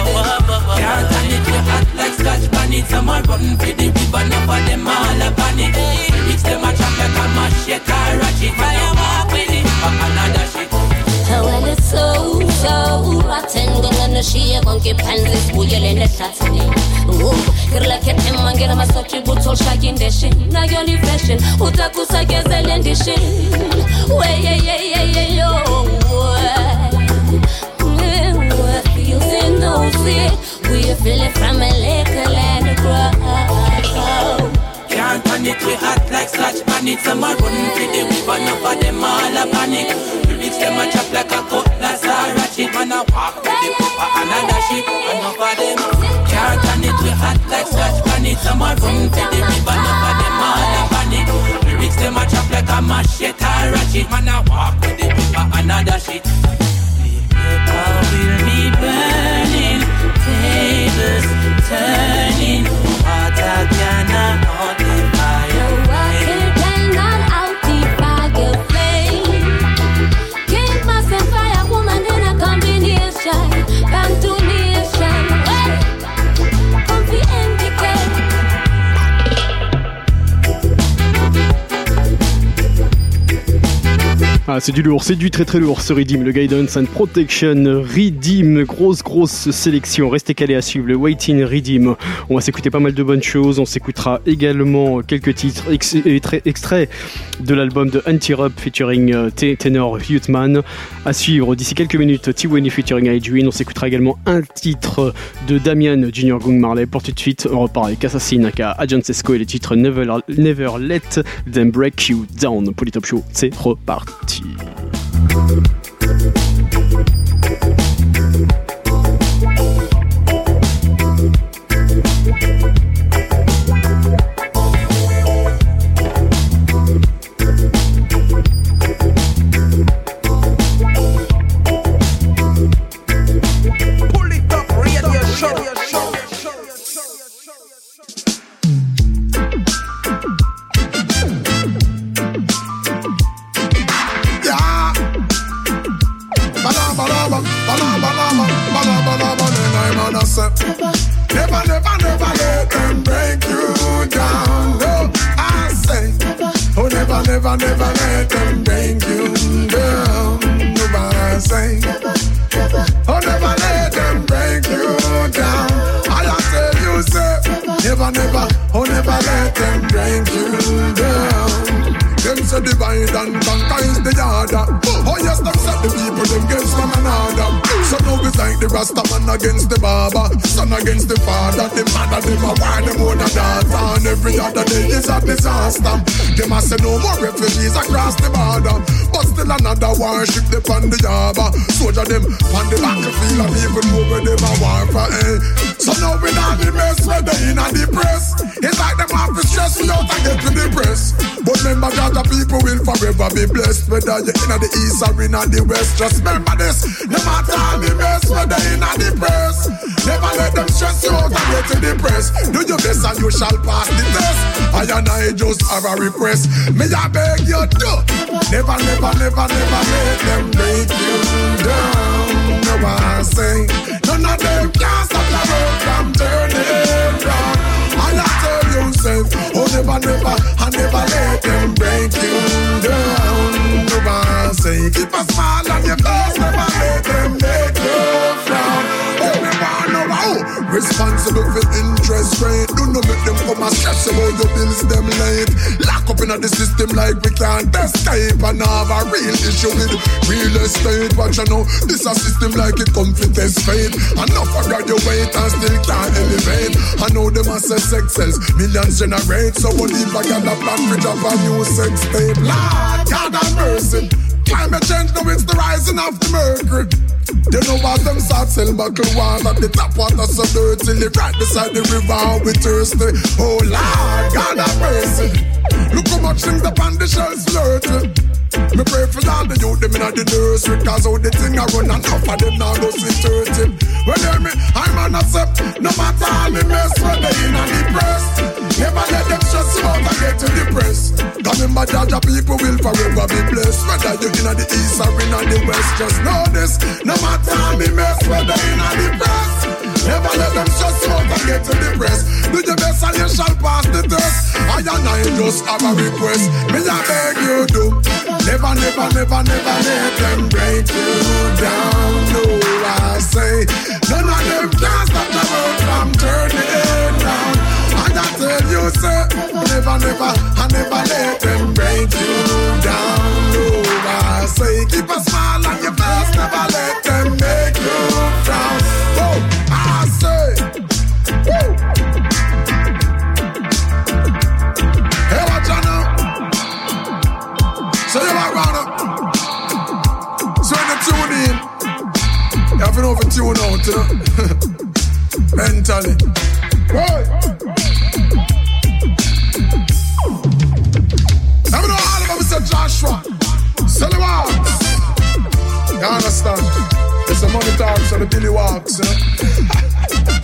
Can't it, we act like scratch panic. Some a run for the river, enough of them all a panic. Mix them a chop like a machete or a chip, and a walk with the pepper and a dash it. Well, it's so, so get pansies, we yell in the shots. Ooh, kirla kete mangira masochi butol shakin deshin. Na yoli fashion, utakusa gezel and dishin. Way, yeah, yeah, yeah, yeah, yo. In those we feel it a little and grow. Can't panic, we hot like scotch panic. Some a run for the river, enough of them all a panic. Them a chop like a cutlass or chip. Man a walk with the pepper and a dash it. Enough of them. Can't panic, we hot like scotch panic. Some a run for the river, enough of them all a panic. Lyrics them a chop like a machete or chip. Man a walk with the pepper and a dash it. Pepper will be burning, tables turning, Ah, c'est du lourd, c'est du très très lourd ce Redeem, le Guidance and Protection Redeem, grosse grosse sélection. Restez calés à suivre le Waiting Redeem. On va s'écouter pas mal de bonnes choses. On s'écoutera également quelques titres ex- extra- extraits de l'album de Anti-Rup featuring euh, Tenor Youthman. À suivre d'ici quelques minutes, T-Winnie featuring Edwin. On s'écoutera également un titre de Damian Junior Gung Marley. Pour tout de suite, on repart avec Assassin, aka Agent Sesco et le titre Never, Never Let Them Break You Down. Pour Top Show, c'est reparti. Pull Say. Oh, never let them break you down. I tell you, say. Never, never, oh, never let them break you down. Them say divide and conquer is the order. Oh yes, them set the people them against one another. So now it's like the Rasta man against the barber, son against the father, the mother them a own a daughter, and every other day is a disaster. Them say no more refugees across the border, still another warship they on the harbor. Soldier them on the battlefield even know where them a war for. Eh. So now we not the mess where they in a the. It's like them have to stress me out and get to the. But remember that the people will forever be blessed. Whether you're in the east or in the west Just remember this. No matter the mess Whether in the press Never let them stress you out and get to the Do your best and you shall pass the test. I and I just have a request. Me I beg you do Never, never, never, never let them break you down want sing. None of them can stop the road from turning round. I tell you, say, oh never, never, I never let them break you down. You want sing. Keep a smile on your face, never let them make you responsible for interest rate. Do not make them come and stress about your bills them late. Lock up in the system like we can't escape and have a real issue with real estate. Watch you know, this a system like it come fit test fate. Enough for graduate and still can't elevate. I know them as a sex cells, millions generate. So what if I got a plan for drop a new sex tape? Lord, God have mercy. Climate change, now it's the rising of the mercury. You know what them start sell buckle water The top water so dirty right beside the river we thirsty. Oh Lord, God have mercy. Look how much things upon the shelves flirty me pray for all the youth, them inna the nursery Cause how the thing a run enough of them now go see 30 Well hear me, I'm on a step No matter how me mess, when they inna the press Never let them stress you and get you depressed remember Jaja people will forever be blessed. Whether you're inna the east or inna the west. Just know this, no matter how me mess, when they inna the press. Never let them stress you and get you depressed Do your best and you shall pass the test. I and I just have a request. Me I beg you do. Never, never, never, never let them break you down. No, I say, none of them can stop the world from turning you, say, never, never, I never let them break you down. No, I say, keep a smile on your face, never let them make you frown. Oh, I say, woo. Hey, watch out now. So you are round up. So when you tune in, you have to over you tune out, you know. Mentally. Right. Joshua. Sell the walks. You understand? It's the money talks and the Billy walks, you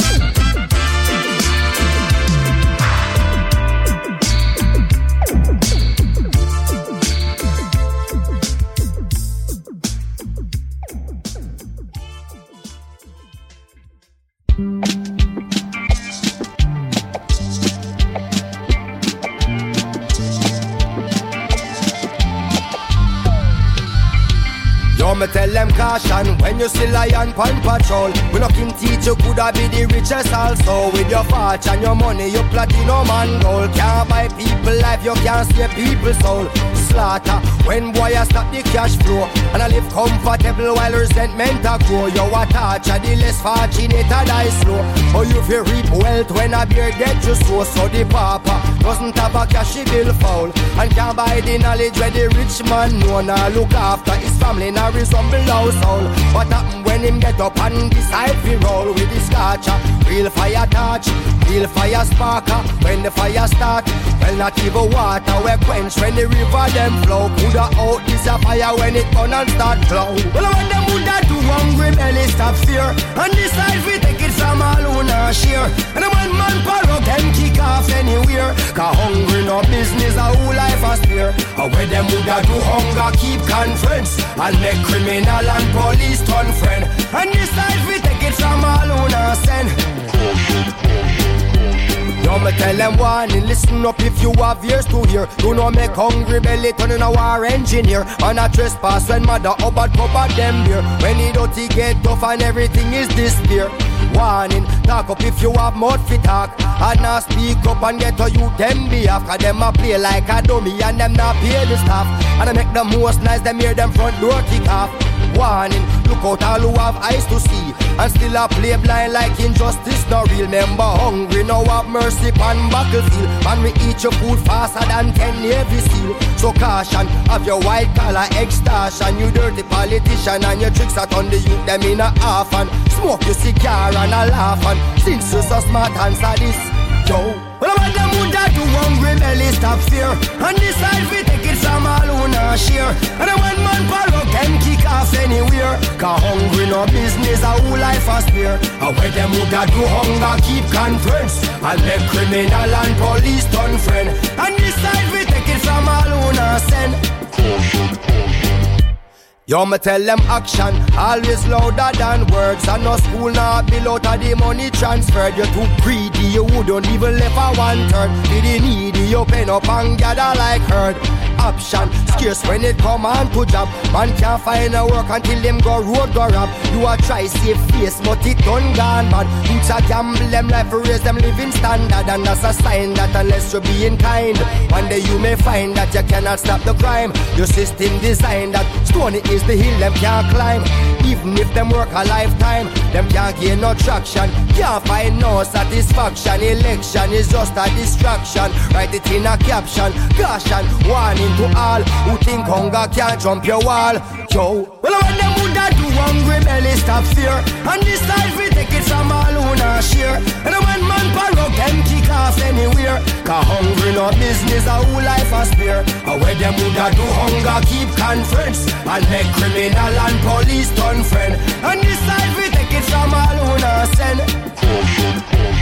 me tell them caution when you see lion pan patrol. We no can teach you coulda be the richest also. With your fortune, your money, your platinum and gold. Can't buy people life, you can't save people soul. Slaughter when boy I stop the cash flow and I live comfortable while resentment a grow. You a torture, the less fortunate a die slow. Oh, you feel reap wealth when a beer get you sow. So the papa doesn't have a cash bill foul and can't buy the knowledge where the rich man know. Now look after his family, now What happen when him get up and decide to roll with his scotcher? Real fire touch, real fire sparker. Uh, when the fire start, well not even water we quench when the river them flow. Coulda out this a fire when it burn and start glow. Well when them woulda do hungry belly stop fear and decide we take it from all not share. And the one man parrot them kick off anywhere. Cause hungry no business a whole life a spare. And when them woulda do hunger keep conference and make criminal and police turn friend. And decide we take it from all who not send. Yo, me tell them warning, listen up if you have ears to hear. Do not make hungry belly turn in a war engineer. And a trespass when mother oh, about cover them beer. When the dirty get tough and everything is despair. Warning, talk up if you have mouth fit talk. And now speak up and get to you them be. Cause them a play like a dummy and them not pay the staff. And I make the most nice, them hear them front door kick off. Warning, look out all who have eyes to see. And still a play blind like injustice no real Member hungry, now have mercy pan battlefield. Man we eat your food faster than ten Navy seal So caution, have your white collar extortion. You dirty politician and your tricks are on the youth them in a half And smoke your cigar and a laugh And since you so smart answer this, yo. Well, what them woulda do hungry belly stop fear. And decide we take it from who share And when man parrot them kick off anywhere. Cause hungry no business a whole life a spare. And when them woulda do hunger keep conference. And make criminal and police turn friend. And decide we take it from all who send Yo, me tell them action, always louder than words. And no school not bill out of the money transferred. You're too greedy, you wouldn't even left a one third. To the needy, you pen up and gather like herd. Option, scarce when it come on to job. Man can't find a work until them go road go rap. You a try save face, but it done gone bad. Youths a gamble them life raise them living standard. And that's a sign that unless you're being kind, one day you may find that you cannot stop the crime. Your system designed that stony is the hill them can't climb. Even if them work a lifetime, them can't gain no traction. Can't find no satisfaction. Election is just a distraction. Write it in a caption. Caution, warning to all who think hunger can't jump your wall. Yo, well, when them would do hungry belly stop fear. And this life we take it from all who not share. And when man parrot them kick off anywhere. Cause hungry no business, a whole life a spare. And where them would do hunger keep conference. And make criminal and police turn friend. And this life we take it from all who not send. Caution, caution,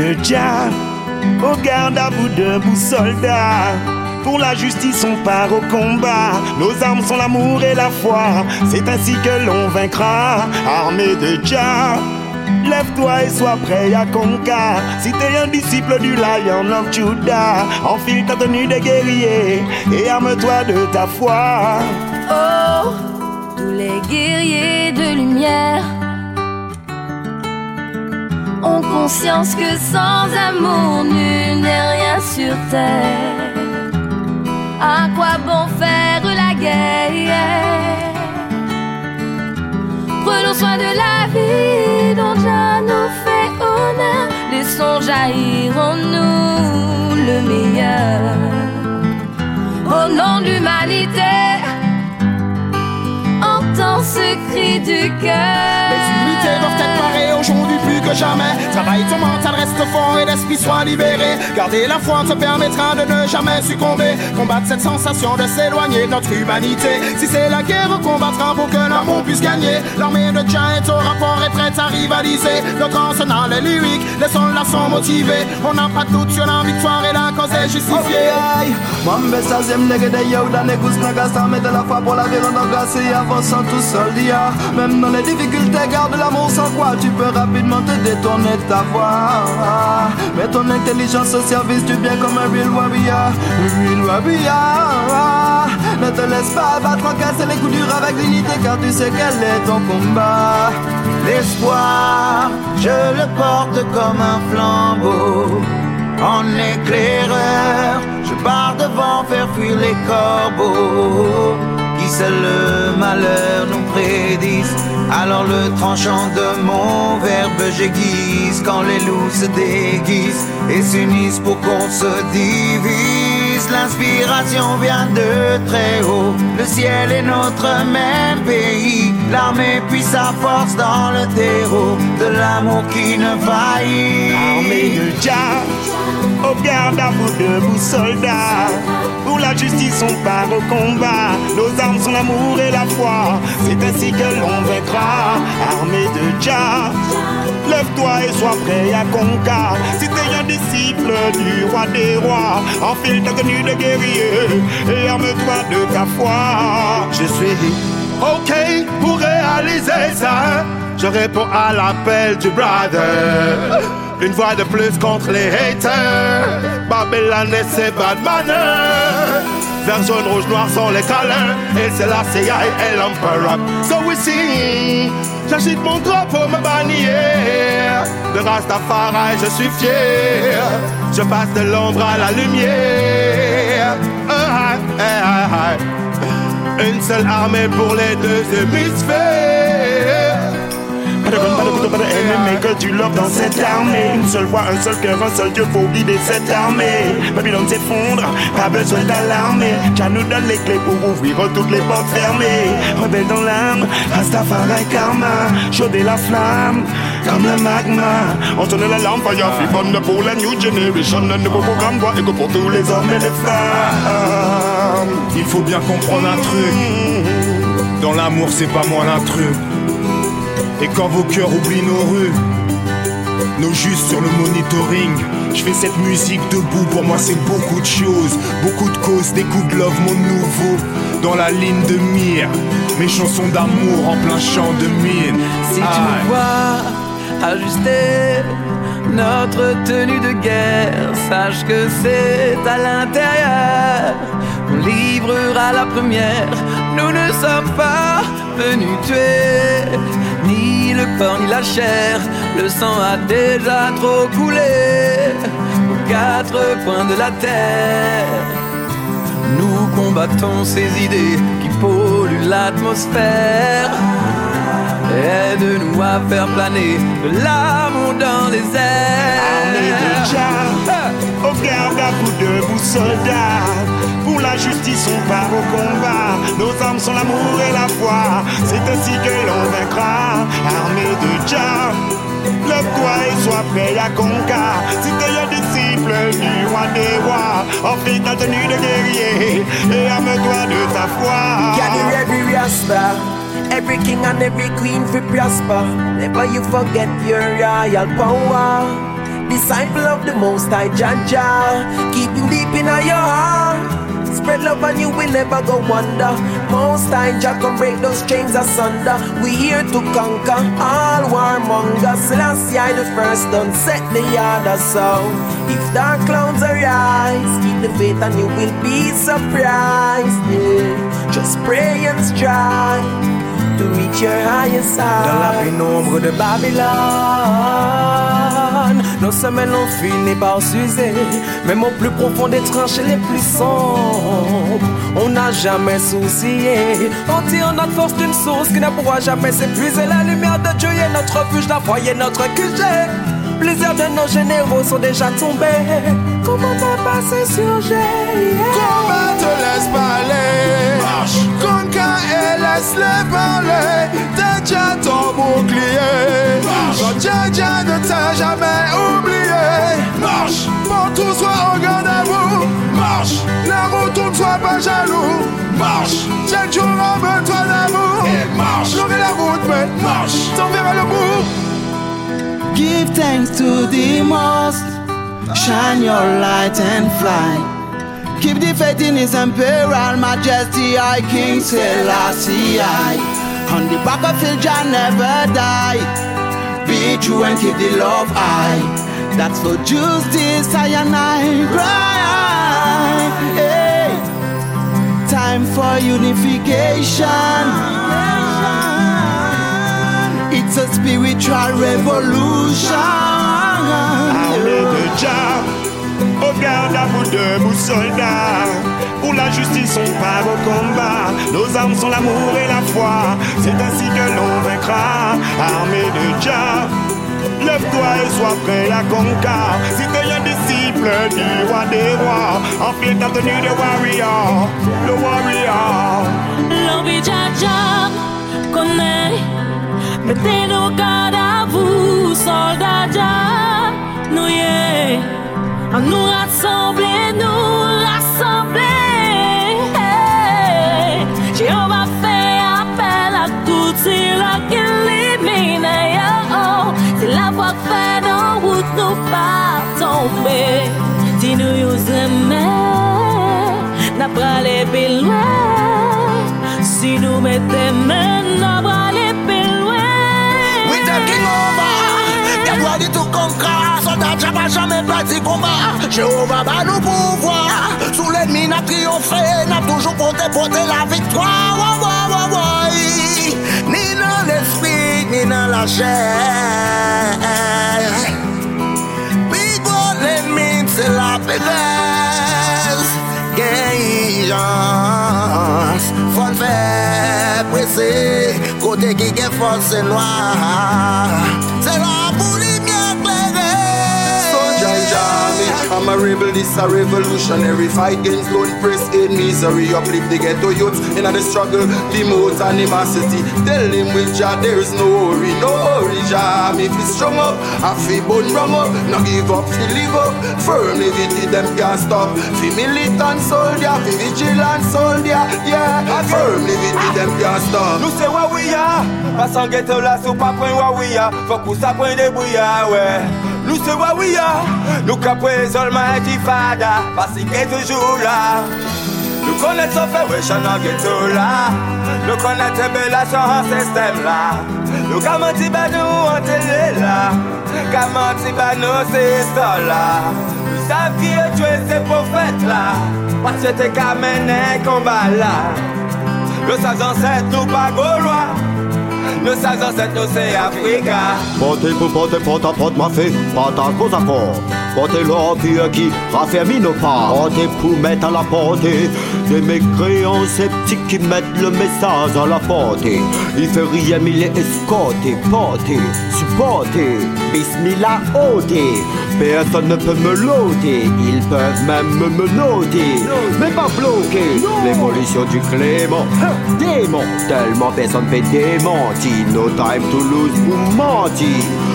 de Jah, au garde à vous debout soldats. Pour la justice, on part au combat. Nos armes sont l'amour et la foi. C'est ainsi que l'on vaincra. Armée de Jah, lève-toi et sois prêt à conquérir. Si t'es un disciple du Lion of Judah, enfile ta tenue de guerrier et arme-toi de ta foi. Oh, tous les guerriers de lumière ont conscience que sans amour, nul n'est rien sur terre. À quoi bon faire la guerre? Prenons soin de la vie dont Dieu nous fait honneur. Laissons jaillir en nous le meilleur. Au nom de l'humanité, entends ce cri du cœur. Les doivent être aujourd'hui plus que jamais. Travaille ton mental, reste fort et l'esprit soit libéré. Garder la foi te permettra de ne jamais succomber. Combattre cette sensation de s'éloigner de notre humanité. Si c'est la guerre, on combattra pour que l'amour puisse gagner. L'armée de est au rapport et prête à rivaliser. Notre arsenal est lyrique, les soldats sont motivés. On n'a pas de doute sur la victoire et la cause est justifiée. Même dans les difficultés garde l'amour sans quoi tu peux rapidement te détourner de ta voix Mets ton intelligence au service du bien comme un real warrior Real warrior Ne te laisse pas abattre en casser les coups durs avec dignité car tu sais quel est ton combat L'espoir, je le porte comme un flambeau. En éclaireur, je pars devant faire fuir les corbeaux. Seul le malheur nous prédisent. Alors le tranchant de mon verbe j'aiguise quand les loups se déguisent et s'unissent pour qu'on se divise. L'inspiration vient de très haut. Le ciel est notre même pays. L'armée puis sa force dans le terreau de l'amour qui ne faillit. Armée de Jah, au garde à vous debout soldats. Pour la justice on part au combat. Nos armes sont l'amour et la foi. C'est ainsi que l'on vaincra. Armée de Jah, lève-toi et sois prêt à conquérir. Si t'es un disciple du roi des rois, enfile ta tenue de guerrier et arme-toi de ta foi. Je suis OK pour réaliser ça. Je réponds à l'appel du brother. Une voix de plus contre les haters. Babylon et ses bad manners. Vert, jaune, rouge, noir sont les colors. Et c'est la CIA et l'empereur. So we sing. J'agite mon drapeau, me bannière. De Rastafari, je suis fier. Je passe de l'ombre à la lumière. Ah, ah, ah. Une seule armée pour les deux hémisphères. Pas pas de couteau, pas de haine, aimer que tu love dans cette armée. Une seule voix, un seul cœur, un seul Dieu pour guider cette armée. Babylone s'effondre, pas besoin d'alarmer. Jah nous donne les clés pour ouvrir toutes les portes fermées. Rebelle dans l'âme, Rastafari karma, chauder la flamme. Comme le magma, on sonne la lampe, fire free bonne pour la new generation. Un nouveau programme doit égo pour tous les hommes et les femmes. Il faut bien comprendre un truc. Dans l'amour, c'est pas moi l'intrus. Et quand vos cœurs oublient nos rues, nos justes sur le monitoring, je fais cette musique debout. Pour moi, c'est beaucoup de choses, beaucoup de causes, des coups de love, mon nouveau. Dans la ligne de mire, mes chansons d'amour en plein champ de mine. Si tu nous vois ajuster notre tenue de guerre, sache que c'est à l'intérieur qu'on livrera la première. Nous ne sommes pas venus tuer ni le corps ni la chair. Le sang a déjà trop coulé aux quatre coins de la terre. Nous combattons ces idées qui polluent l'atmosphère. Aide-nous à faire planer de l'amour dans les airs. De au garde à vous debout soldats. La justice, on part au combat. Nos armes sont l'amour et la foi. C'est ainsi que l'on vaincra. De lève-toi et sois prêt à conquérir. Si t'es un disciple du roi des rois, enfile ta tenue de guerrier et arme-toi de ta foi. Every rasta, every king and every queen for prosper. Never you forget your royal power. Disciple of the Most High Jaja, keep you deep in your heart. Spread love and you will never go under. Most High Jah come break those chains asunder. We here to conquer all warmongers. Selassie I the first done set the order so. If dark clouds arise, keep the faith and you will be surprised. Yeah. Just pray and strive to reach your highest side. Dans la pénombre de Babylone, nos semaines ont fini par s'user. Même au plus profond des tranchées les plus sombres, on n'a jamais soucié. On tire notre force d'une source qui ne pourra jamais s'épuiser. La lumière de Dieu est notre refuge, la foi est notre QG. Plusieurs de nos généraux sont déjà tombés. Comment t'as passé sur G? Combat te laisse parler. Marche. Conquer et laisse-les parler. T'es déjà ton bouclier. Marche. Dja ne t'a jamais oublié. Marche. Pour tout soit au garde à vous. Marche. La route tourne, sois pas jaloux. Marche. Chaque jour en besoin d'amour. Et marche. J'aurai la route, mais marche. T'en verras le bout. Give thanks to the most. Shine your light and fly. Keep the faith in His Imperial Majesty, I King Selassie. I. On the back of battlefield, Jah never die. Be true and keep the love high. That's for justice, I and I cry. Hey. Time for unification. It's a spiritual revolution. Armée de Jah, au garde à vous debout soldats. Pour la justice, on part au combat. Nos armes sont l'amour et la foi. C'est ainsi que l'on vaincra. Armée de Jah, lève-toi et sois prêt à conquérir. Si t'es un disciple du roi des rois, enfile ta tenue de warrior, le warrior. L'envie Jaja connaît, mettez nos gardes à vous, soldats Jah. Nous y est, à nous rassembler, nous rassembler. Hey, Jéhovah fait appel à tous ceux-là qui l'éliminent. Oh, c'est la voie faite en route, nous pas tomber. Si nous y aimons, n'a pas plus loin. Si nous mettons main, conquer. Soldat Jah va jamais perdu combat. Jéhovah va nous pouvoir. Sous l'ennemi n'a toujours porté porter la ouais. Ni dans l'esprit, ni dans la chair. Big one l'ennemi, c'est la. Gagnance, faut faire presser. Côté qui est force, c'est noir. C'est là. rebel, this a revolutionary fight against don't press in misery. Uplift the ghetto youths in the struggle, demote animosity. Tell them with Jah there's no worry, no worry, Jah. If it's strong up, I feel bone wrong up. No give up, feel live up. Firmly with them can't stop. Fi militant soldier, fi vigilant soldier, yeah. Firmly with them can't stop. Nous c'est what we are, pas sans ghetto là, pas point what we are. Faut qu'on s'apprenne débrouillard, ouais. Nous c'est what we are, nous capres Almighty Father, parce qu'il est toujours là. Nous connaissons fait wesh en ghetto là. Nous connaissons bella son système là. Nous comment ti ba nous en télé là. Comment ti ba nous c'est ça là. Nous savons qui est tué ces prophètes là. Parce que t'es qu'à mener combat là. Nous savons ancêtres nous pas gaulois. Nous savons ancêtres nous c'est Africa. Pote pour pote, pote à pote, ma fée, pote à cause Pote l'or qui raffermit nos pas. Pote pour mettre à la portée des mécréants sceptiques qui mettent le message à la portée. Il fait rien, mais il est escorté, porté, supporté. Bismillah, ôté. Personne ne peut me loader, ils peuvent même me menotter, mais pas bloquer l'évolution du Clément. Démon, tellement personne fait démentir. No time to lose pour mentir.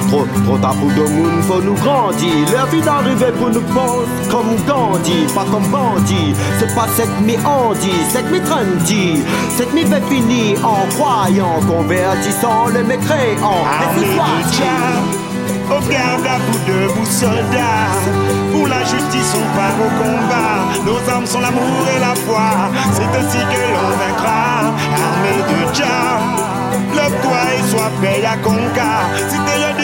Trop, trop tard pour de monde, faut nous grandir. L'heure vient d'arriver pour nous penser comme Gandhi, pas comme bandit. C'est pas cette mi handi, cette mi trendy. Cette mi fait en croyant, convertissant les mécréants. Soit Au garde à vous debout soldats Pour la justice on part au combat Nos armes sont l'amour et la foi C'est ainsi que l'on vaincra Armée de Jah Lève-toi et sois prêt à conquérir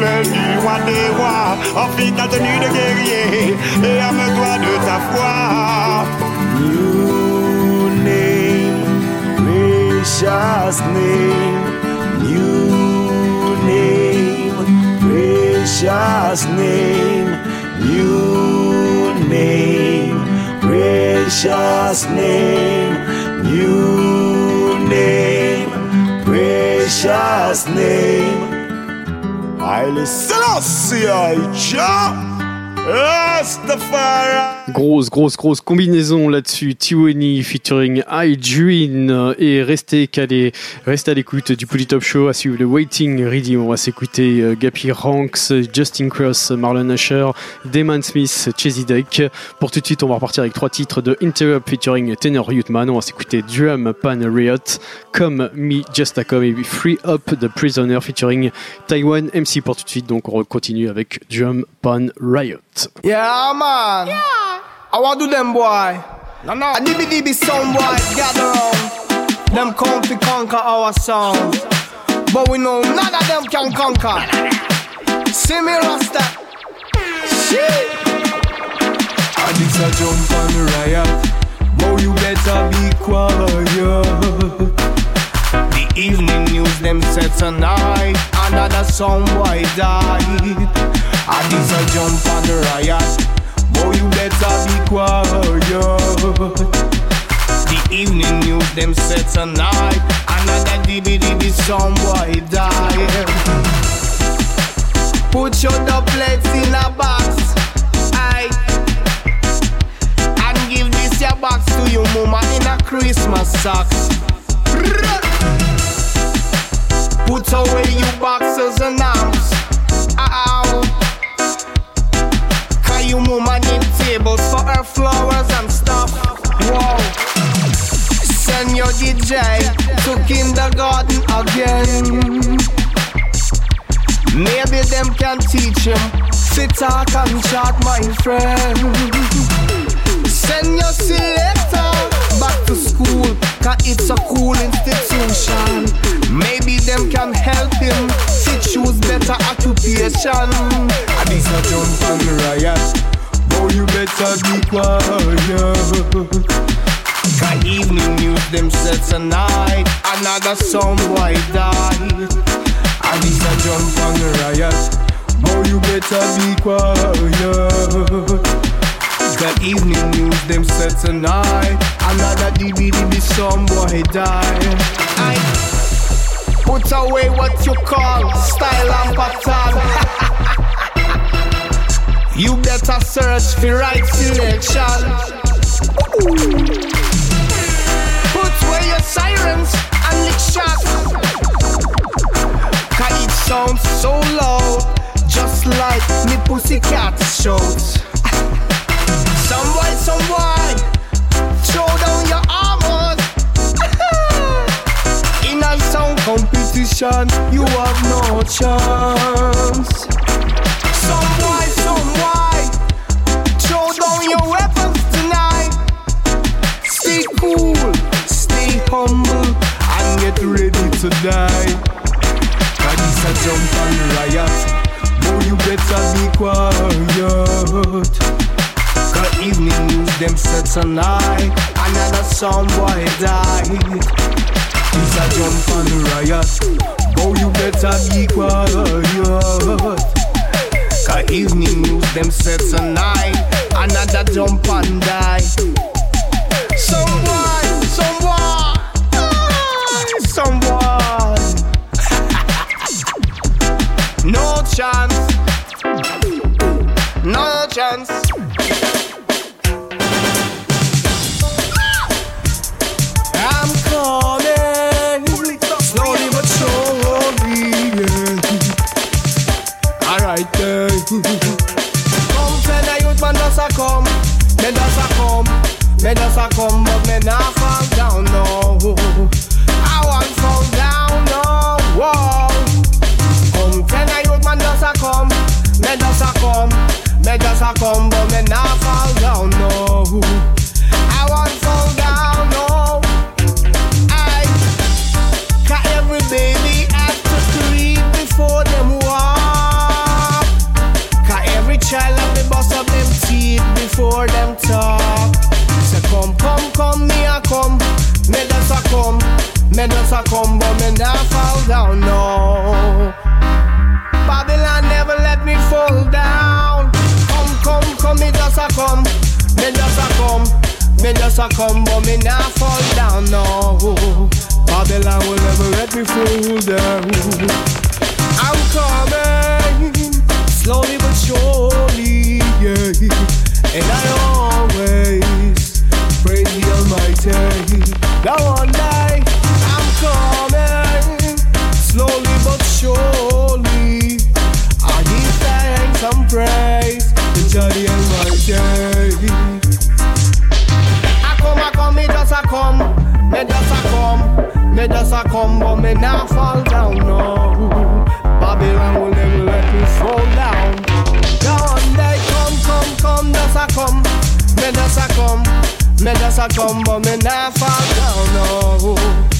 Disciple du roi des rois Enfuis ta tenue de guerrier Et arme-toi de ta foi New name Precious name New name precious name, new name, precious name, new name, precious name. Haile Selassie, Jah, Rastafari. Grosse, grosse, grosse combinaison là-dessus. Tiwani featuring Idrin. Et restez calés, restez à l'écoute du Polytop Show. À suivre le Waiting Ready. On va s'écouter euh, Gappy Ranks, Justin Cross, Marlon Asher, Damon Smith, Chesy Duck. Pour tout de suite, on va repartir avec trois titres de Interrupt featuring Tenor Youthman. On va s'écouter Drum Pan Riot, Come Me Just a Come et Free Up the Prisoner featuring Taiwan MC. Pour tout de suite, donc on continue avec Drum Pan Riot. Yeah, man. Yeah. I want do them boy. No, no. A dibby dibby sound boy gather round. Them come to conquer our sound. But we know none of them can conquer. See me Rasta. Shit. And this a jump on the riot. Boy, you better be quiet. The evening news them set tonight. Another sound boy died. And this a jump on the riot. Boy, you better be quiet. The evening news them set tonight. Another DBDB some boy die. Put your doublets in a box. Aye. And give this your box to your mama in a Christmas socks. Put away your boxes and arms. Your mama need tables for her flowers and stuff. Whoa. Send your DJ to kindergarten again. Maybe them can teach him sit talk and chat, my friend. Send your selector back to school, cause it's a cool institution. Maybe them can help him to choose better occupation. And this a jump the riot. Boy, you better be quiet. Cause evening news them said tonight Another some boy died And this a jump the riot Boy you better be quiet Cause evening news them said tonight Another DBDB some boy died I Put away what you call style and pattern You better search for right selection. Put away your sirens and lick shots. Cause it sounds so loud, just like me pussycat shouts. Some boy, throw down your armors. In a sound competition, you have no chance. Some boy, some boy, throw down your weapons tonight. Stay cool, stay humble, and get ready to die. Cause a jump and riot, boy you better be quiet. Cause evening news them set tonight, another some boy died. This a jump and riot, boy you better be quiet. Cause evening news them set tonight. Another jump and die. Someone, someone. Someone. No chance. No chance Me does a come Me does a come But me not fall down no. I want fall down no. Whoa. Come tell the youth man does a come Me does a come Me does a come But me not fall down no me just a come But me not fall down, no. Babylon never let me fall down. Come, come, come, me just a come. Me just a come, me just a come But me not fall down, no. Babylon will never let me fall down. I'm coming slowly but surely, yeah. And I always praise the Almighty. Now one I'm coming slowly but surely. I to. I come, I come, me just a come, me just a come, me just a come, but me fall down, no. Babylon will never let me fall down. Come, come, come, just a come, me just a come, me just a come, but me not fall down, no.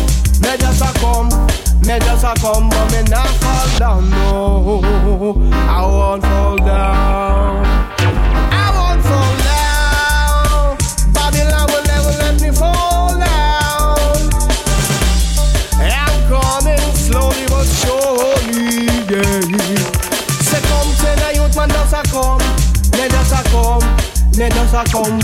a come, but me not fall down, no. I won't fall down. I won't fall down. Babylon will never let me fall down. I'm coming slowly but surely, yeah. Say come, tell the youth man does a come, me does a come, me does a come,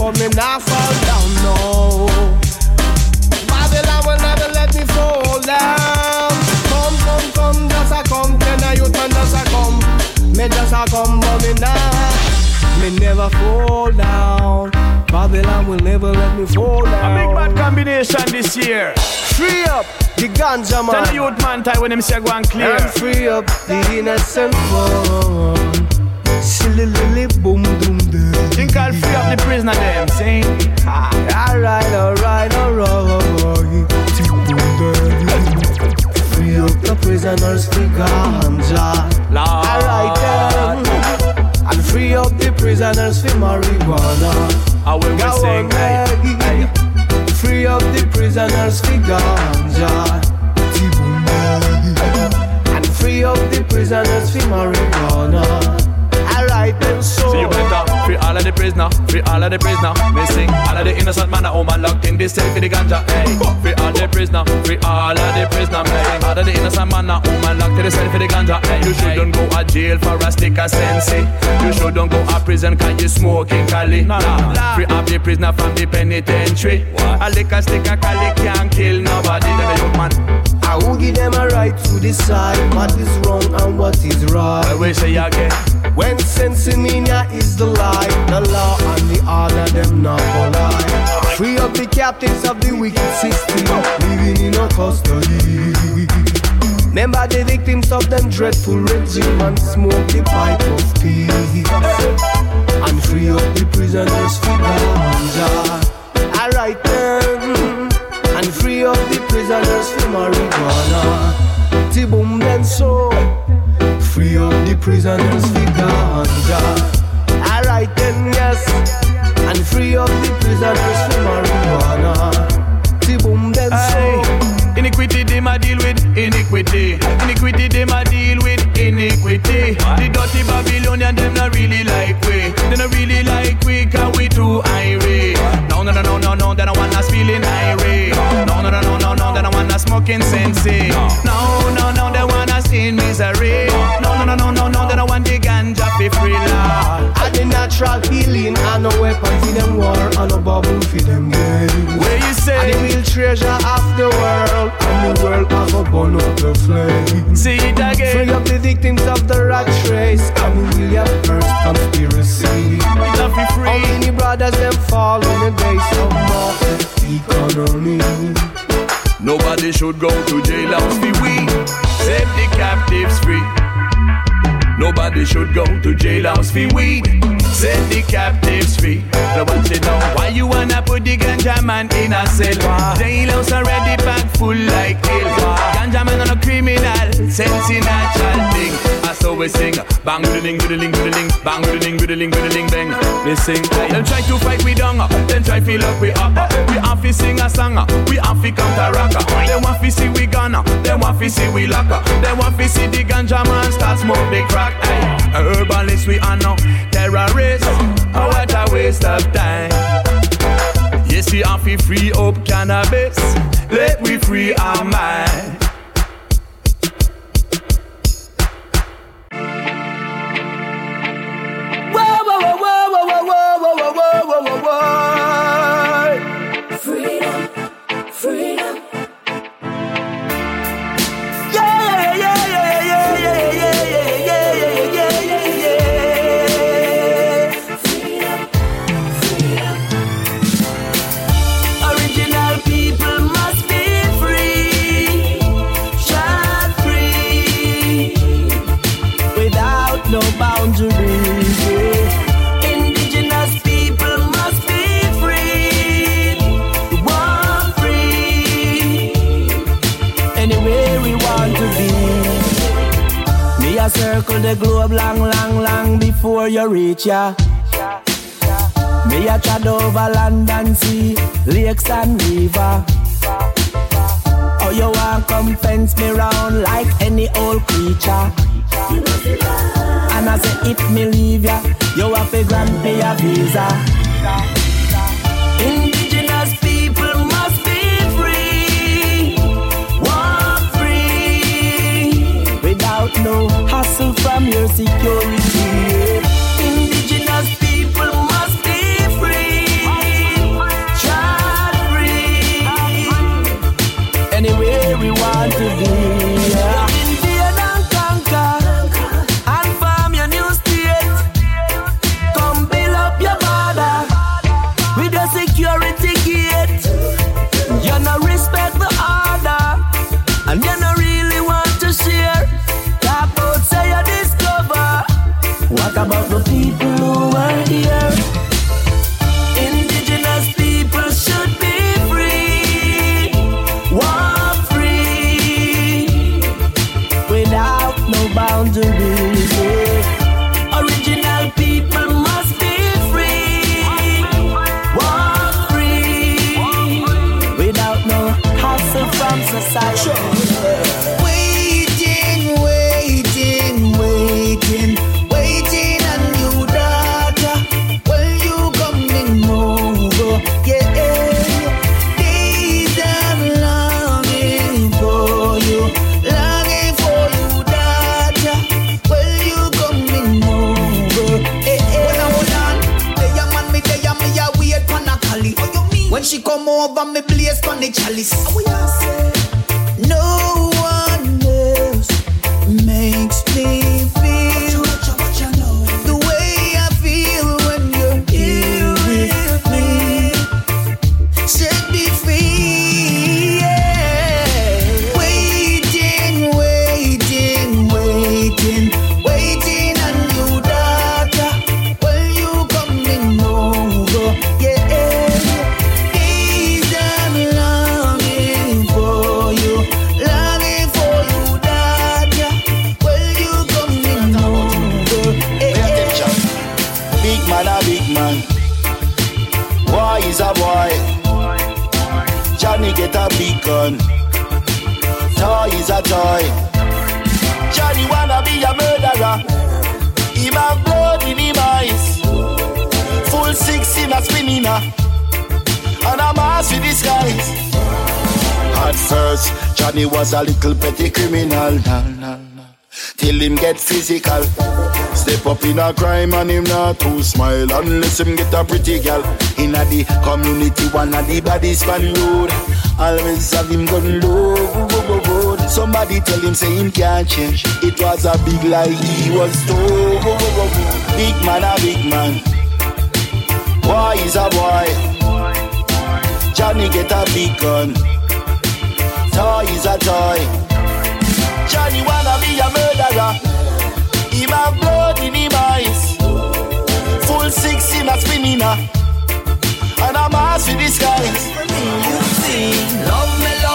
a come, but me not, me never fall down. Babylon will never let me fall down. A big bad combination this year. Free up the ganja man. Tell the youth man tie when him say go and clear. And free up the innocent one. Silly boom boom boom. Think I'll free up the prisoner them, see? Ah. Alright, alright, alright. Free up the prisoners for ganja. Alright free up the prisoners for marijuana. I will Go sing, on, hey, hey. Free up the prisoners for ganja. And free up the prisoners for marijuana. Alright then, so. So you better free all of the prisoners prisoner, free all of the prisoner. Me sing all of the innocent man, a woman locked in this cell for the ganja. Hey, free all the prisoner, free all of the prisoner. Me sing all of the innocent man, a woman locked in the cell for the ganja. Hey, you shouldn't go to jail for a stick of sense. Eh. You shouldn't go to prison 'cause you smoking Cali. Nah, nah. Free all the prisoner from the penitentiary. What? A lick a stick of Cali can't kill nobody. Them a young man. I will give them a right to decide what is wrong and what is right. I will say again. When Sensimania is the lie, the law and the order them not polite. Free up the captives of the wicked system, living in a custody. Remember the victims of them dreadful regime and smoke the pipe of peace. And free up the prisoners for ganja. Alright then. And free up the prisoners for marijuana. Tiboom then so. Free up the prisoners for ganja. Alright then, yes. And free up the prisoners for marijuana. Tiboom then so. Iniquity, them a deal with iniquity. Iniquity, them a deal with iniquity. The dirty Babylonian, them not really like we. They not really like we, cause we too irate. No, no, no, no, no, no, they don't want us feeling irate. No, no, no, no, no, no, they don't want smoking sensei. No, no, no, they want us in misery. No, no, no, no, no, no, they don't want the ganja for free, Lord. And the natural healing and no weapon for them war and no bubble for them gain. Where you say? And the real treasure of the world and the world have a burn up the flame. See it again. Free up the victims of the rat race and the William First conspiracy. How many brothers them fall in the days of market economy? Nobody should go to jailhouse for we. Set the captives free. Nobody should go to jailhouse for weed. Set the captives free. Now watch it now. Why you wanna put the ganja man in a cell? Jailhouse already packed full like hell. Ganja man on a criminal, sense in natural thing. I saw we sing. Bang doodling doodling doodling. Bang doodling doodling doodling bang. We sing. Them try to fight we down. Then try feel up we up. We have to sing a song. We have to counter rocker. They want to see we gonna. They want to see we locker. They want to see the ganja man start smoke big crack. Herbalist we are no terrorists. Oh, what a waste of time. Yes, we have to free up cannabis. Let we free our mind. Circle the globe long, long, long before you reach ya. Me a trod over land and sea, lakes and river. Oh, you want come fence me round like any old creature. And I say if me leave ya, you have to grant me a visa. Indigenous I'm your security. Chalice. In spinning a. And a mass with disguise. At first, Johnny was a little petty criminal. Nah, nah, nah. Till him get physical. Step up in a crime and him not too smile unless him get a pretty girl. In a the community, one of the bodies fan road. Always have him gun low. Somebody tell him say him can't change. It was a big lie he was told. Big man a big man. Boy is a boy. Johnny get a big gun. Toy is a toy. Johnny wanna be a murderer. Him have blood in him eyes. Full six in a spinning a. And a mass with disguise. You see, love me,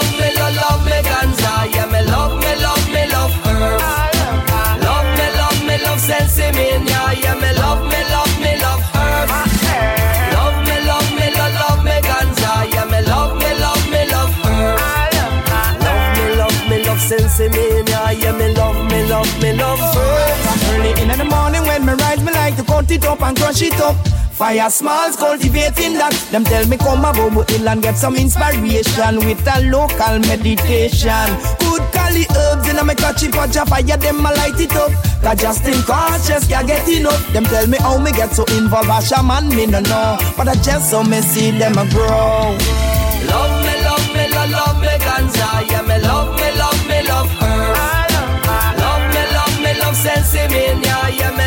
cut it up and crush it up. Fire smalls cultivating that. Them tell me come a Bobo Hill and get some inspiration with a local meditation. Good cali herbs in a me catch it fire, them a light it up. Cause just in conscious can't get enough. Them tell me how me get so involved, a shaman me no know. But I just so me see them a grow. Love me, love me, love, love me, Ganza. Yeah, me love me, love me, love her. Love me, love me, love Sensimania. Yeah, me,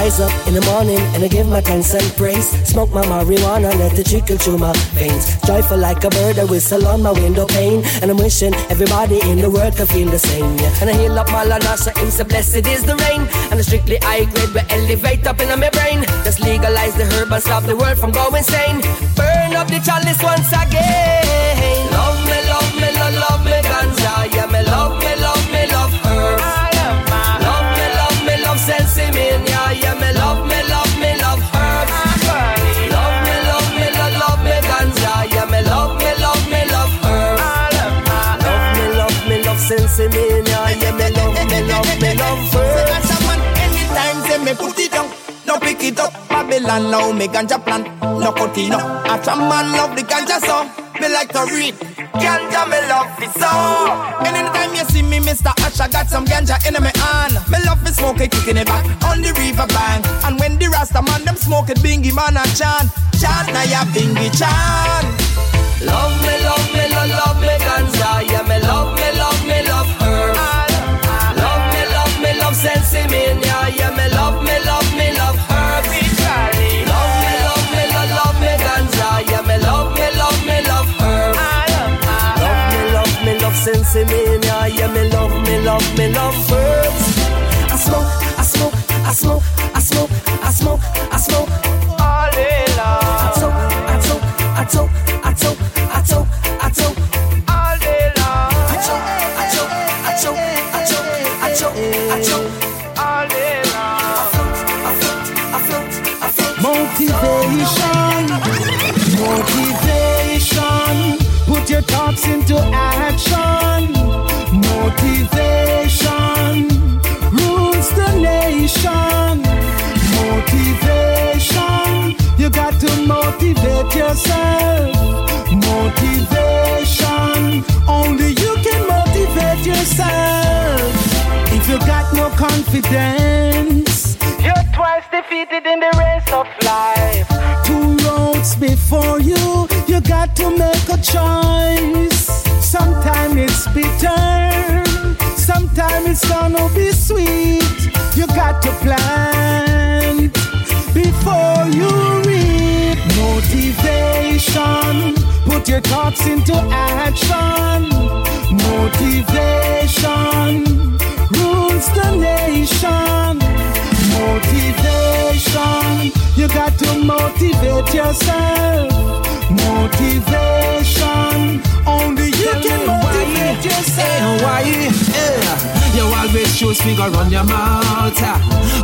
rise up in the morning and I give my thanks and praise. Smoke my marijuana, let it trickle through my veins. Joyful like a bird, I whistle on my window pane. And I'm wishing everybody in the world could feel the same. Yeah. And I heal up my lanasha, him so blessed is the rain. And I strictly high grade, we elevate up in my brain. Just legalize the herb and stop the world from going insane. Burn up the chalice once again. Love me, love me, love, me, Ganza. Yeah, me put it down, no pick it up. Babylon now me ganja plant, no cut it up. A man love the ganja so me like to read. Ganja me love it so. And anytime you see me, Mr. Ash, I got some ganja in my hand. Me love it smoke it, kicking it back on the river bank. And when the Rasta man them smoke it, bingy man a chant, chant na ya bingy chant. Love me, love me, love, love me, Ganza. Yeah, love me, love me. I smoke, I smoke, I smoke, I smoke, I smoke, I smoke. All day long. I toke, I toke, I toke, I toke, I toke, I toke. All day long. I choke, I choke, I choke, I choke, I choke, I choke. All day long. I float, I float, I float, I float. Motivation, motivation. Put your thoughts into action. Motivation rules the nation. Motivation, you got to motivate yourself. Motivation, only you can motivate yourself. If you got no confidence, you're twice defeated in the race of life. Two roads before you, you got to make a choice. Sometimes it's bitter, sometimes it's gonna be sweet. You got to plant before you reap. Motivation, put your thoughts into action. Motivation rules the nation. Motivation, you got to motivate yourself. Motivation, only you can motivate yourself. Why? Yeah. You always choose figure run your mouth.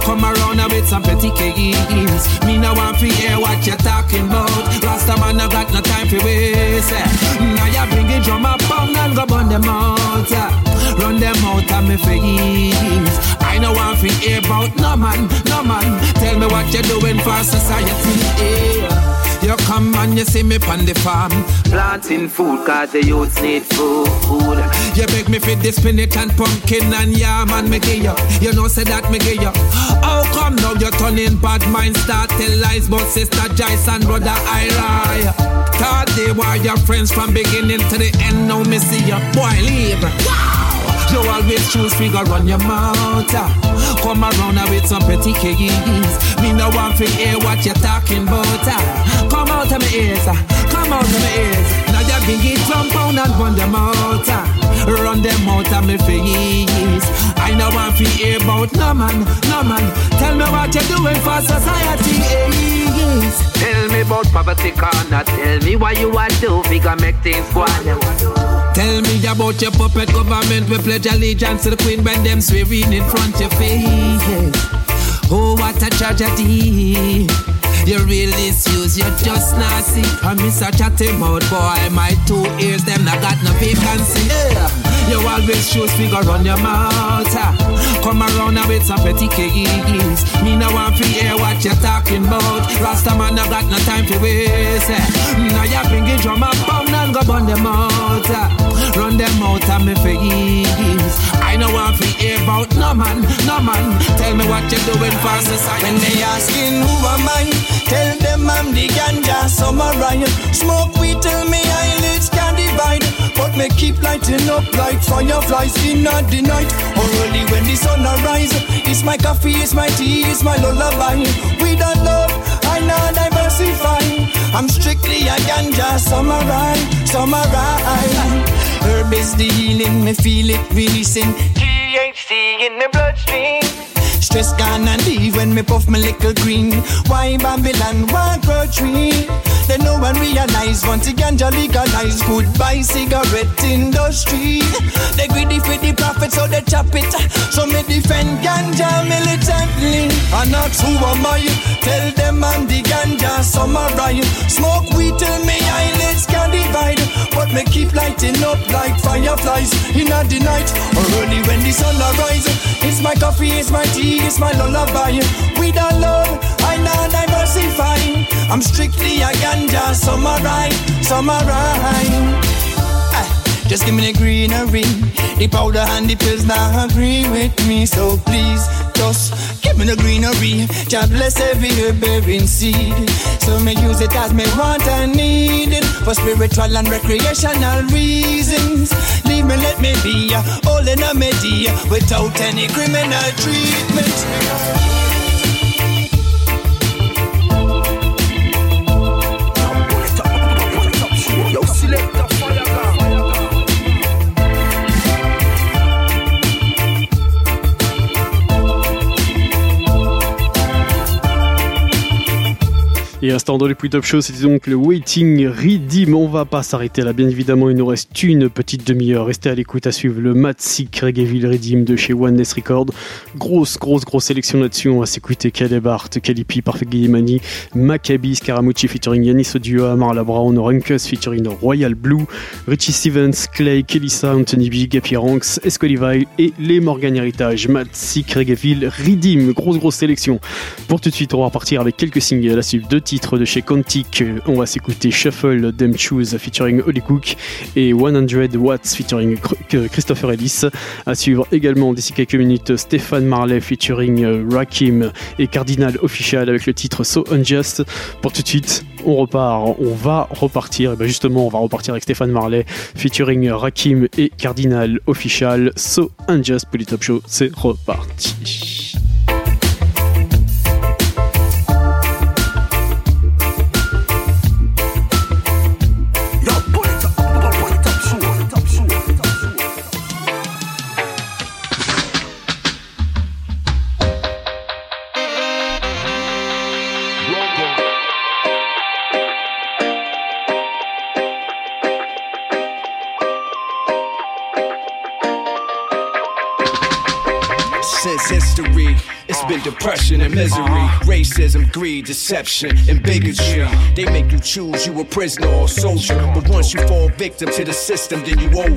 Come around with some petty games. Me no want to hear what you're talking about. Rasta man, I got no time for waste. Now you bring it drum up and go burn them out. Run them out of me face. I no want to hear about no man, no man. Tell me what you're doing for society. Yeah. You come and you see me on the farm Planting food cause the youth need food You beg me for the spinach and pumpkin and yam and me give you You know say that me give you How come now you turning bad mind Start tell lies about sister Joyce and brother Ira Thought they were your friends from beginning to the end Now me see you, boy leave you always choose figure run your mouth. ah. Come around with some petty keys. Me no want to hear what you're talking about. ah. Come out of my ears, ah. come out of my ears. Now you bring it jump on and run them out. Run them out of my face. I no want to hear about no man, no man. Tell me what you're doing for society. eh. Tell me about poverty corner. Tell me why you want to figure make things go on. Tell me about your puppet government. We pledge allegiance to the queen when them swearing in front your face. Oh, what a tragedy. You really use, you're just not see. I miss a chatty mouth boy. My two ears, them not got no vacancy. Yeah. You always choose figure on your mouth. Come around and with some petty keys. Me no want to hear what you're talking about. Rasta man, I got no time to waste. Now you bring it drum up, pound and go burn them out. Run them out of me face. I no want to hear about no man, no man. Tell me what you're doing for society. When they asking who am I, tell them I'm the ganja samurai. Smoke weed till me eyelids can divide, but me keep lighting up like fireflies in the night. Or early when the sun arise, it's my coffee, it's my tea, it's my lullaby. We don't love, I not diversify. I'm strictly a ganja samurai, samurai. Herb is the healing, me feel it releasing. THC in the bloodstream. Stress gone and leave when me puff my little green. Why Babylon, why poetry? Then no one realize once the ganja legalize. Goodbye cigarette industry. They greedy for the profit so they chop it. So me defend ganja militantly. And ask who am I? Tell them I'm the ganja samurai. Smoke weed me keep lighting up like fireflies in the night or early when the sun arise. It's my coffee, it's my tea, it's my lullaby. We don't love, I not diversify. I'm strictly a ganja samurai, samurai. Ah, Just give me the greenery, the powder and the pills now agree with me. So please, just give me the greenery. God bless every herb bearing seed. So me use it as me want and need it for spiritual and recreational reasons. Leave me, let me be all in a media without any criminal treatment. Et temps dans les plus top shows, c'était donc le Waiting Redeem. On va pas s'arrêter là, bien évidemment, il nous reste une petite demi-heure. Restez à l'écoute à suivre le Matsik Reggaeville Redeem de chez Oneness Record. Grosse, grosse, grosse sélection là-dessus. On va s'écouter Caleb Hart, Kalipi, Perfect Guillemani, Maccabi, Scaramucci featuring Yanis Odio, Amar Brown, Runkus featuring Royal Blue, Richie Stevens, Clay, Kelissa, Anthony B, Gapi Ranks, et les Morgan Heritage. Matsik Reggaeville Redeem. Grosse, grosse sélection. Pour tout de suite, on va repartir avec quelques singles à la suite de de chez Quantic. On va s'écouter Shuffle Them Choose featuring Holly Cook et 100 Watts featuring Christopher Ellis. À suivre également d'ici quelques minutes Stéphane Marley featuring euh, Rakim et Cardinal Official avec le titre So Unjust. Pour tout de suite, on repart, on va repartir. Et ben justement, on va repartir avec Stéphane Marley featuring Rakim et Cardinal Official. So Unjust Top Show, c'est reparti. history depression and misery, racism, greed, deception, and bigotry. They make you choose you a prisoner or soldier. But once you fall victim to the system, then you over.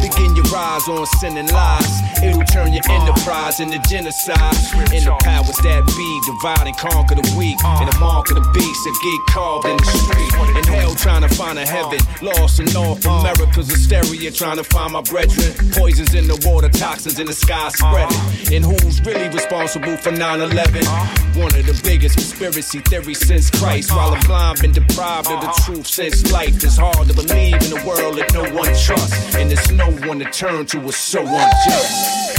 Begin your rise on sin and lies. It'll turn your enterprise into genocide. In the powers that be divide and conquer the weak. And the mark of the beast that get carved in the street. In hell, trying to find a heaven. Lost in North America's hysteria, trying to find my brethren. Poisons in the water, toxins in the sky spreading. And who's really responsible for 9 11. One of the biggest conspiracy theories since Christ. While I'm blind, been deprived of the uh-huh. truth since life. It's hard to believe in a world that no one trusts. And there's no one to turn to, it's so unjust.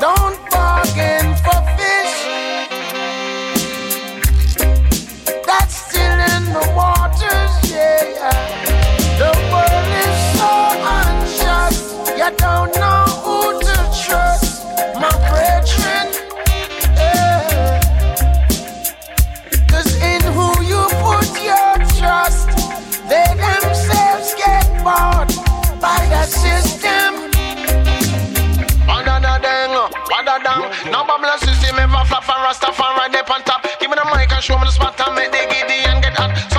Don't bargain for fish. That's still in the waters, yeah. The world is so unjust. You don't know They themselves get bought by the system. System ever flap and dip on top. Give me the mic and show me the spot and make the giddy and get hot.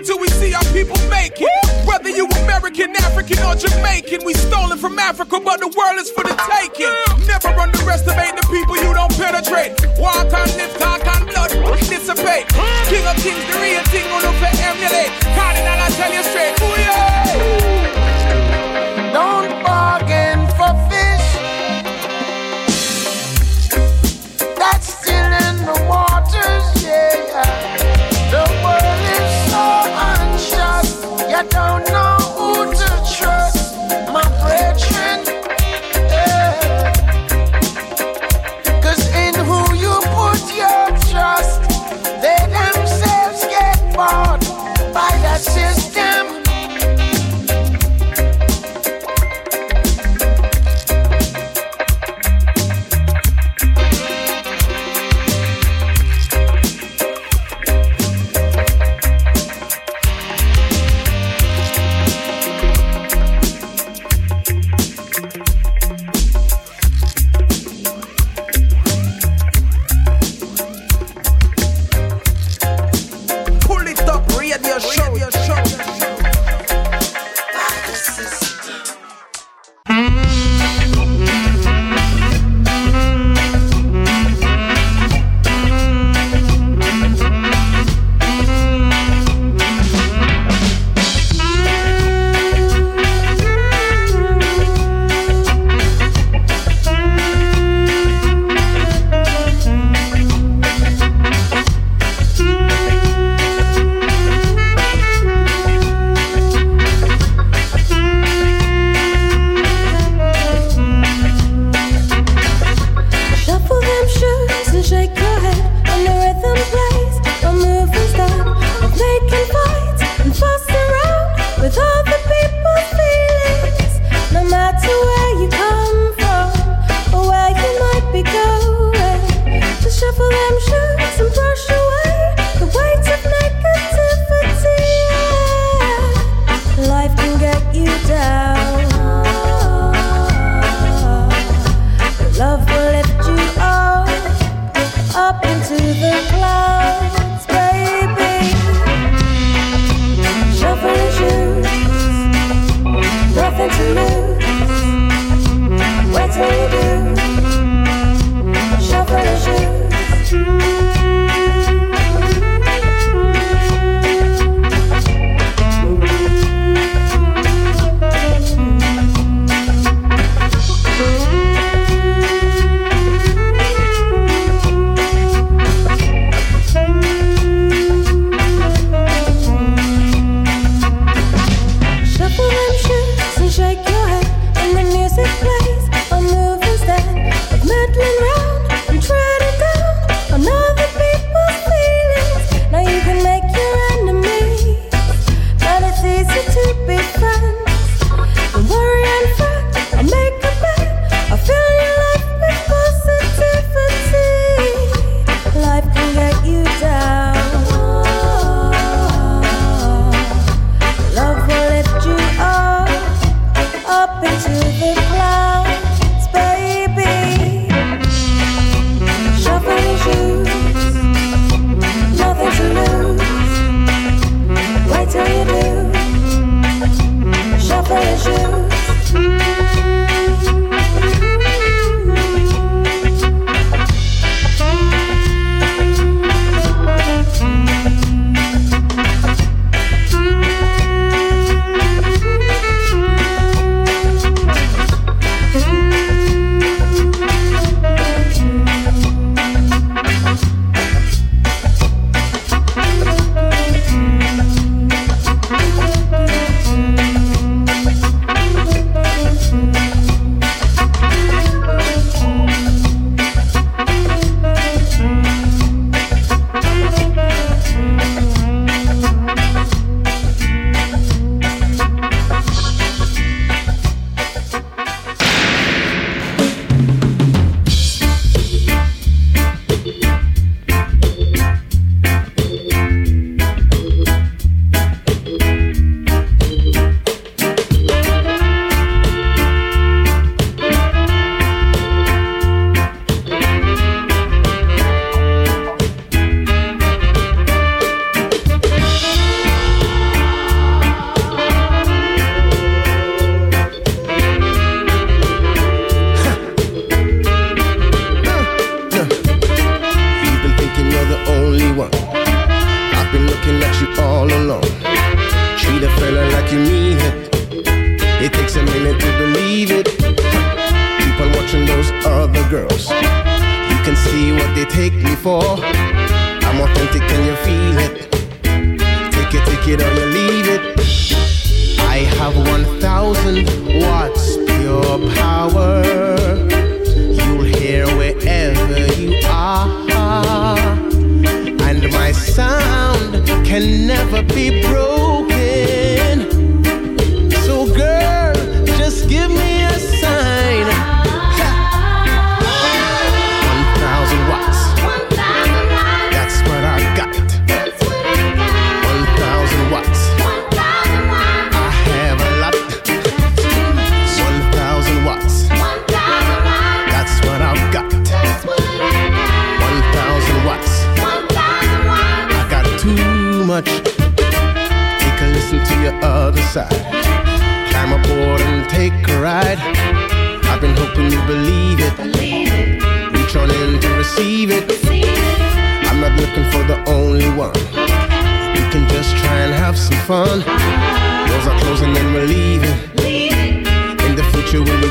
Till we see our people make it. Whether you American, African, or Jamaican, we stolen from Africa, but the world is for the taking. Never underestimate the people you don't penetrate. Walk on, live, talk on, blood, dissipate. King of kings, the real thing,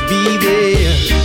be there?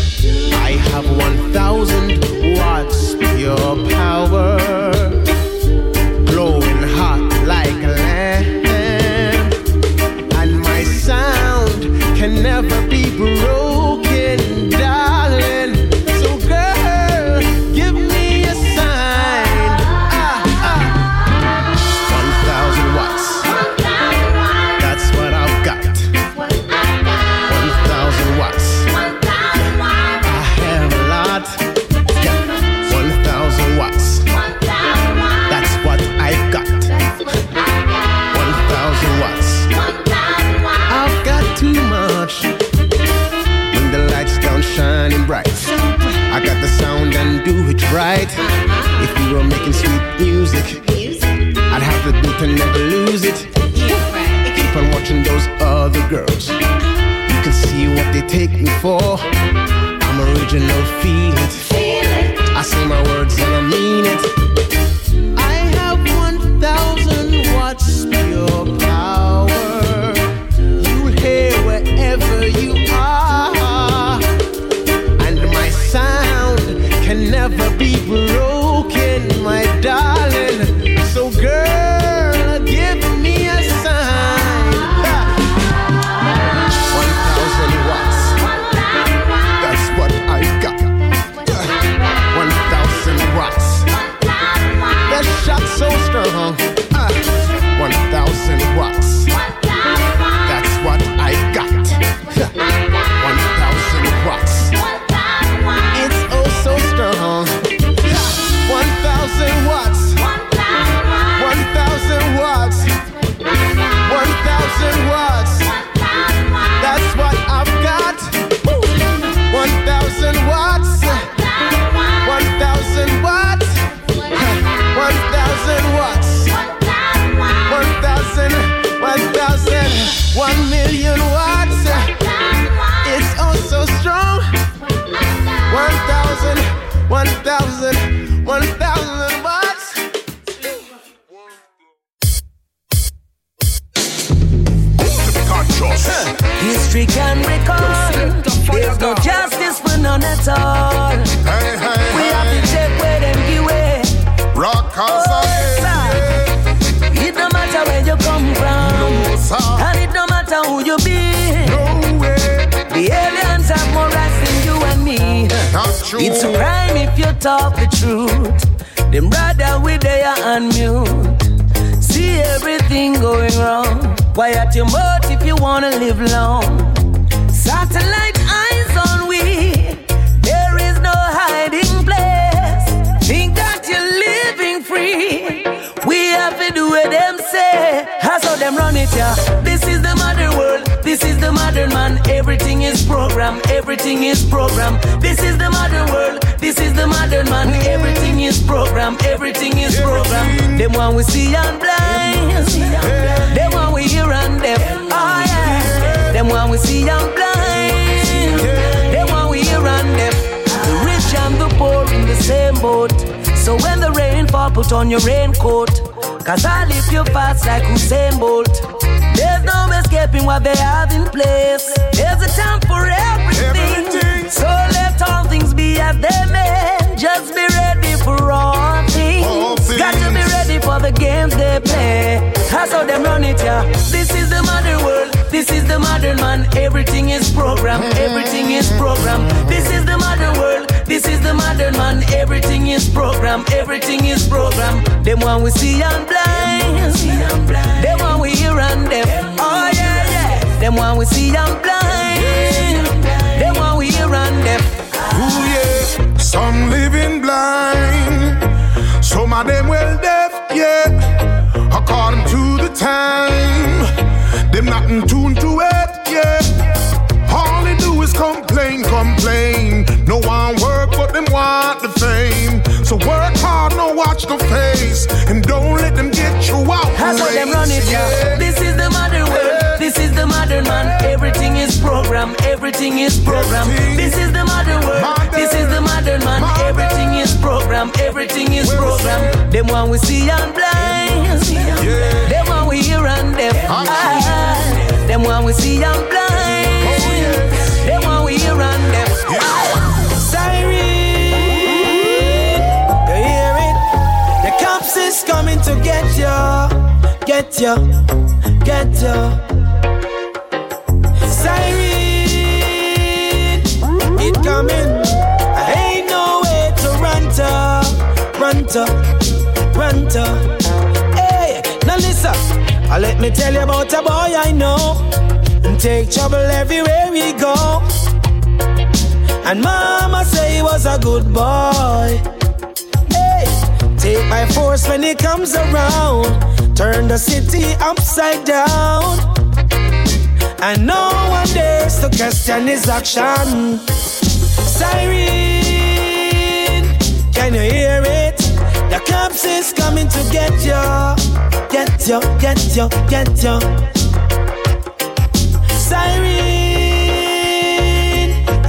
That's how them run it, yeah. This is the modern world. This is the modern man. Everything is program. Everything is program. This is the modern world. This is the modern man. Everything is program. Everything is program. Them one we see and blind. Them one we hear and deaf. Oh yeah, yeah. Them one we see and blind. Them one we hear and deaf. Ooh yeah. Some living blind. Some of them well deaf, yeah. According to time. Them not in tune to it, yeah. All they do is complain, complain. No one work, but them want the fame. So work hard, no watch the face, and don't let them get you out. That's how them run it, yeah. This is the modern world. This is the modern man. Everything is program. Everything is program. This is the modern world. This is the modern man. Everything is program. Everything is program. Them one we see and blind. Them one we hear and deaf. Them one we see and blind. Them one we hear and deaf. Siren, you hear it? The cops is coming to get you, get you, get you. Siren, it coming. Run to. Hey, now listen. I let me tell you about a boy I know. And take trouble everywhere we go. And mama say he was a good boy. Hey, take my force when he comes around. Turn the city upside down. And no one dares to question his action. Siren, Can you hear it? Cops is coming to get you, get you, get you, get you. Siren,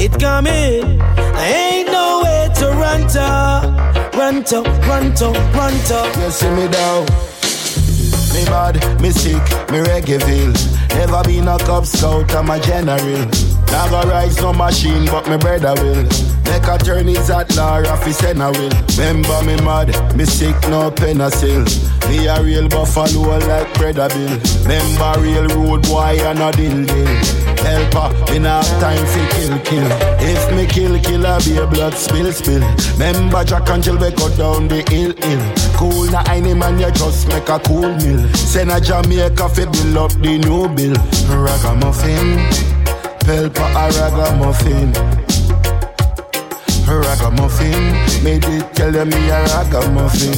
it coming. I ain't no way to run to, run to, run to, run to. You see me down. Me bad, me sick, me reggae feel. Never been a Cub Scout, I'm a general. Never rise no machine, but me brother will. Make a turn is at law, Rafi Senna will. Remember me mad, me sick, no penicil. Me a real buffalo like brother Bill. Remember real road boy and a dill dill helper. In have time for kill kill. If me kill kill, I be a blood spill spill. Remember Jack and Jill we cut down the hill hill. Cool na any man you just make a cool meal. Send a Jamaica fi build up the new bill. Ragamuffin. Pelpa a ragamuffin. Ragamuffin. Made it tell them me a ragamuffin.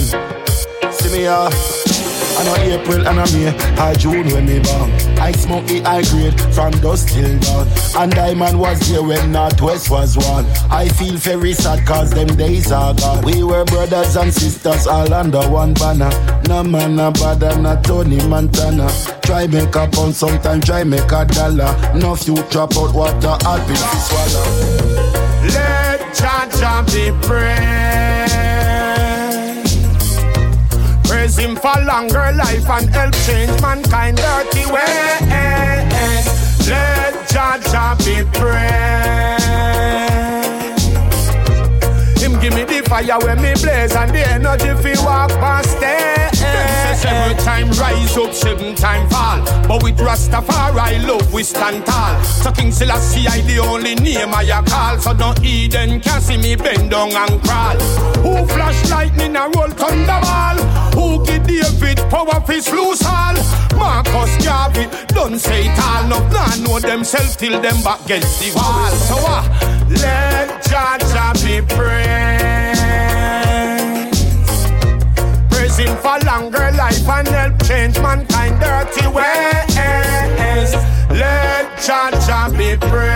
See me ah. I know April and I May, I June when me born. I smoke the high grade from dusk till dawn. And Diamond was there when Northwest was one. I feel very sad cause them days are gone. We were brothers and sisters all under one banner. No man no bother, not Tony Montana. Try make a pound, sometimes try make a dollar. No few drop out water, I'll be swallow. Let Jah Jah be praised praise him for longer life and help change mankind dirty ways. Let Jah Jah be praised. Him give me the fire when me blaze and the energy fi walk past it. Seven time rise up, seven time fall. But with Rastafari love we stand tall. So King Selassie I the only name I call. So no Eden can see me bend down and crawl. Who flash lightning and roll thunderball? Who give David power fi loose all? Marcus Garvey don't say it all. No plan know themselves till them back against the wall. So uh, let Jah be praised for longer life and help change mankind dirty ways. Let Jah be praised.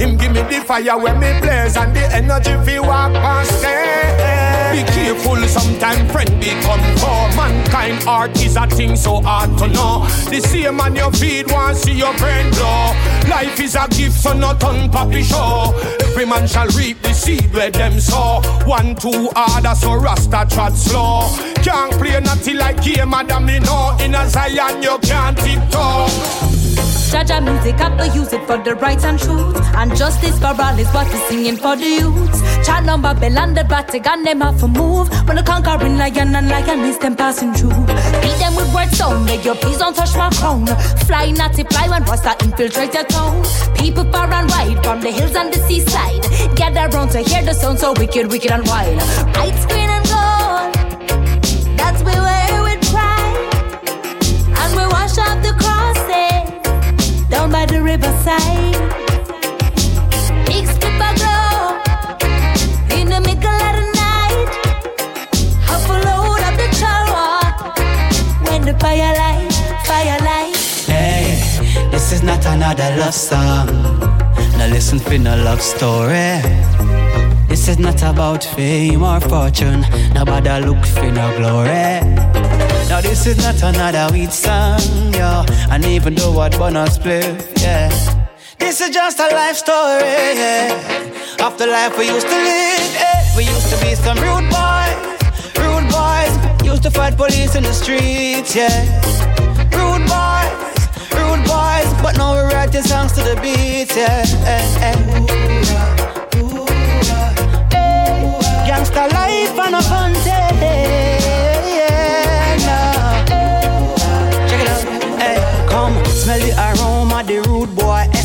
Him give me the fire when me blaze and the energy fi walk past. Be careful, sometimes friend become foe. Mankind art is a thing so hard to know. The same man you feed want see your brain grow. Life is a gift, so not on puppy show. Every man shall reap the seed where them sow. One too hard, so Rasta trot slow. Can't play nothing like game, madam, me know. In a Zion, you can't tiptoe. Jaja music, have to use it for the rights and truth. And justice for all is what we're singing for the youths. Chat number bell and the Vatican, them have to move. When the conquering lion and lioness, them passing through. Beat them with words sound, make your please don't touch my crown. Fly, not fly when Rasta infiltrate your town. People far and wide from the hills and the seaside. Gather round to hear the sound so wicked, wicked and wild. Lights, green and gold. That's where we pride. And we wash off the crosses down by the riverside. Glow in the middle of the night. Half a load of the when the. Hey, this is not another love song. Now listen for no love story. This is not about fame or fortune. Nobody look for no glory. Now this is not another weed song, yeah. And even though what bonus play, yeah. This is just a life story, yeah. Of the life we used to live, yeah. We used to be some rude boys, rude boys. Used to fight police in the streets, yeah. Rude boys, rude boys. But now we write songs to the beat, yeah. Gangsta life and a fun day. Check it out, hey. Come smell the aroma, the rude boy.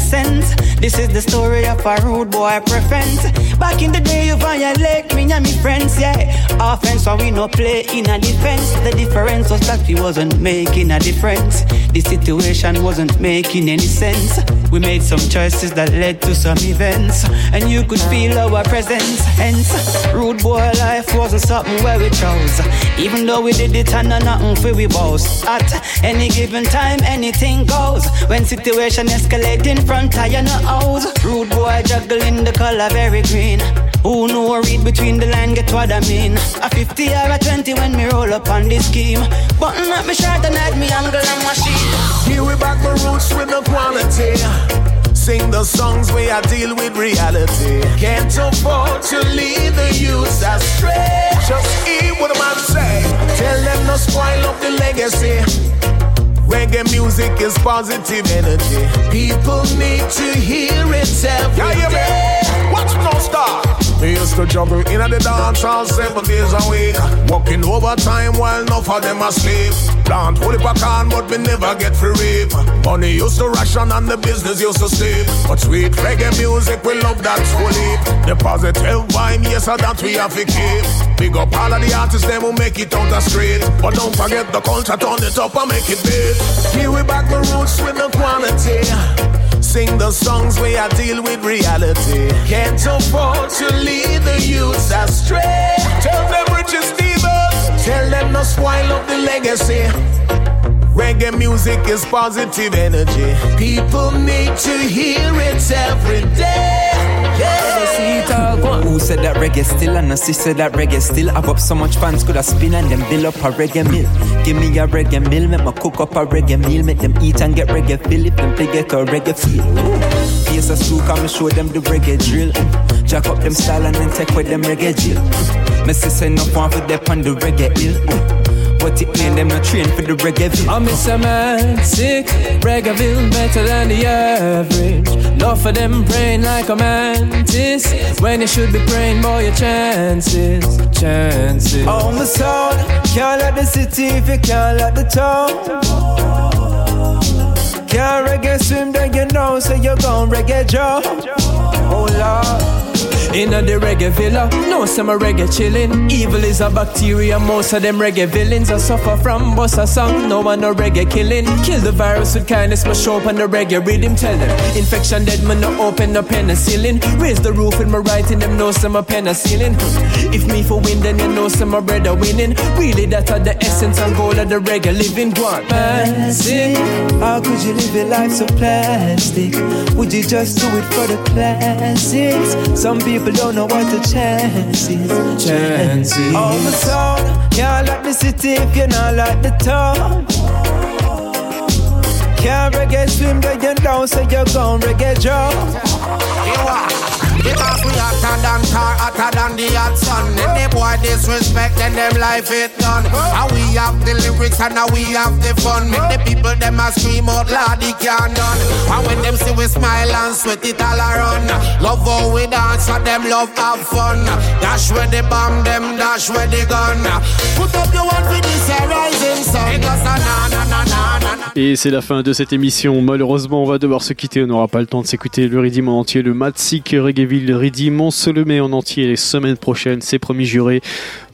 This is the story of a rude boy preference. Back in the day, you violate me, and me friends, yeah. Offense when we no play in a defense. The difference was that we wasn't making a difference. The situation wasn't making any sense. We made some choices that led to some events, and you could feel our presence. Hence, rude boy life wasn't something where we chose. Even though we did it and nothing for we boast. At any given time, anything goes. When situation escalate in front of you, no house. Rude boy juggling the color very green. Who know read between the line, get what I mean? A 50 or a 20 when me roll up on this scheme. Button up me shirt and add me angle and machine. Here we back my roots with the quality. Sing the songs where I deal with reality. Can't afford to lead the youth astray. Just hear what a man say. Tell them no spoil up the legacy. Reggae music is positive energy. People need to hear it every yeah, day. Watch no stop. We used to juggle in the dance all seven days a week. Working overtime while enough of them asleep. Plant holy pecan, but we never get free reap. Money used to ration and the business used to sleep. But sweet reggae music, we love that fully. The positive vibe, yes, that we have to keep. Big up all of the artists, them who make it on the street. But don't forget the culture, turn it up and make it big. Here we back the roots with the quality. Sing the songs where I deal with reality. Can't afford to lead the youths astray. Tell them Stevens. Tell them no spoil up the legacy. Reggae music is positive energy. People need to hear it every day. Yeah. Who said that reggae still? And she said that reggae still. I've up so much fans could have spin and then build up a reggae mill. Give me a reggae meal, make me cook up a reggae meal, make them eat and get reggae feel. If them play get a reggae feel. Face a screw, come and show them the reggae drill. Jack up them style and then take with them reggae jill. Me say no one for them on the reggae hill eh. but it ain't them not trained for the reggae. I miss a man sick, reggae better than the average. Enough for them praying like a mantis when you should be praying for your chances, chances. On the soul, can't let the city if you can't let the town. Can't reggae swim, then you know, so you're gon' reggae Joe. Oh Lord. In the reggae villa, no some reggae chillin'. Evil is a bacteria, most of them reggae villains are suffer from bossa song. No one no reggae killing. Kill the virus with kindness, but show up on the reggae rhythm. Tell them infection dead, man, no open no penicillin. Raise the roof in my writing, them know some penicillin. If me for win, then you know some bread are winning. Really, that are the essence and goal of the reggae living. One plastic. How could you live your life so plastic? Would you just do it for the classics? Some people don't know what the chances. Chances. On the soul, can't like the city if you're not like the town. Can't reggae swim, then you down, so you're gone reggae jump. Because we hotter than tar, hotter than the hot sun. Any boy disrespect, then them life it done. And we have the lyrics and now we have the fun. Make the people them a scream out loud, they can't done. And when them see we smile and sweat it all around. Love how we dance and them love have fun. Dash where the bomb, them dash where the gun. Put up your one for this rising sun. Because na na na na na. Et c'est la fin de cette émission. Malheureusement, on va devoir se quitter. On n'aura pas le temps de s'écouter le rythme en entier, le Matsik Reggaeville Redim. On se le met en entier les semaines prochaines. C'est promis juré.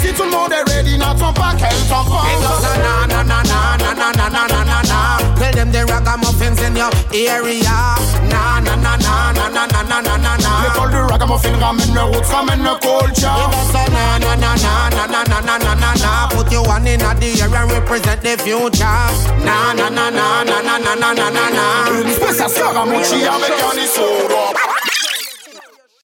Si tout le monde est ready, n'attends pas qu'elle t'en Na na na na na na na na na na. Tell them the ragamuffins in your area. Na na na na na na na na na na na. L'école du ragamuffin ramène le roots, ramène le culture. Na na na na na na na na na na na. Put your one in the area and represent the future. Na na na na na na na na na na na. Une spéciale Scaramucci avec un issouro.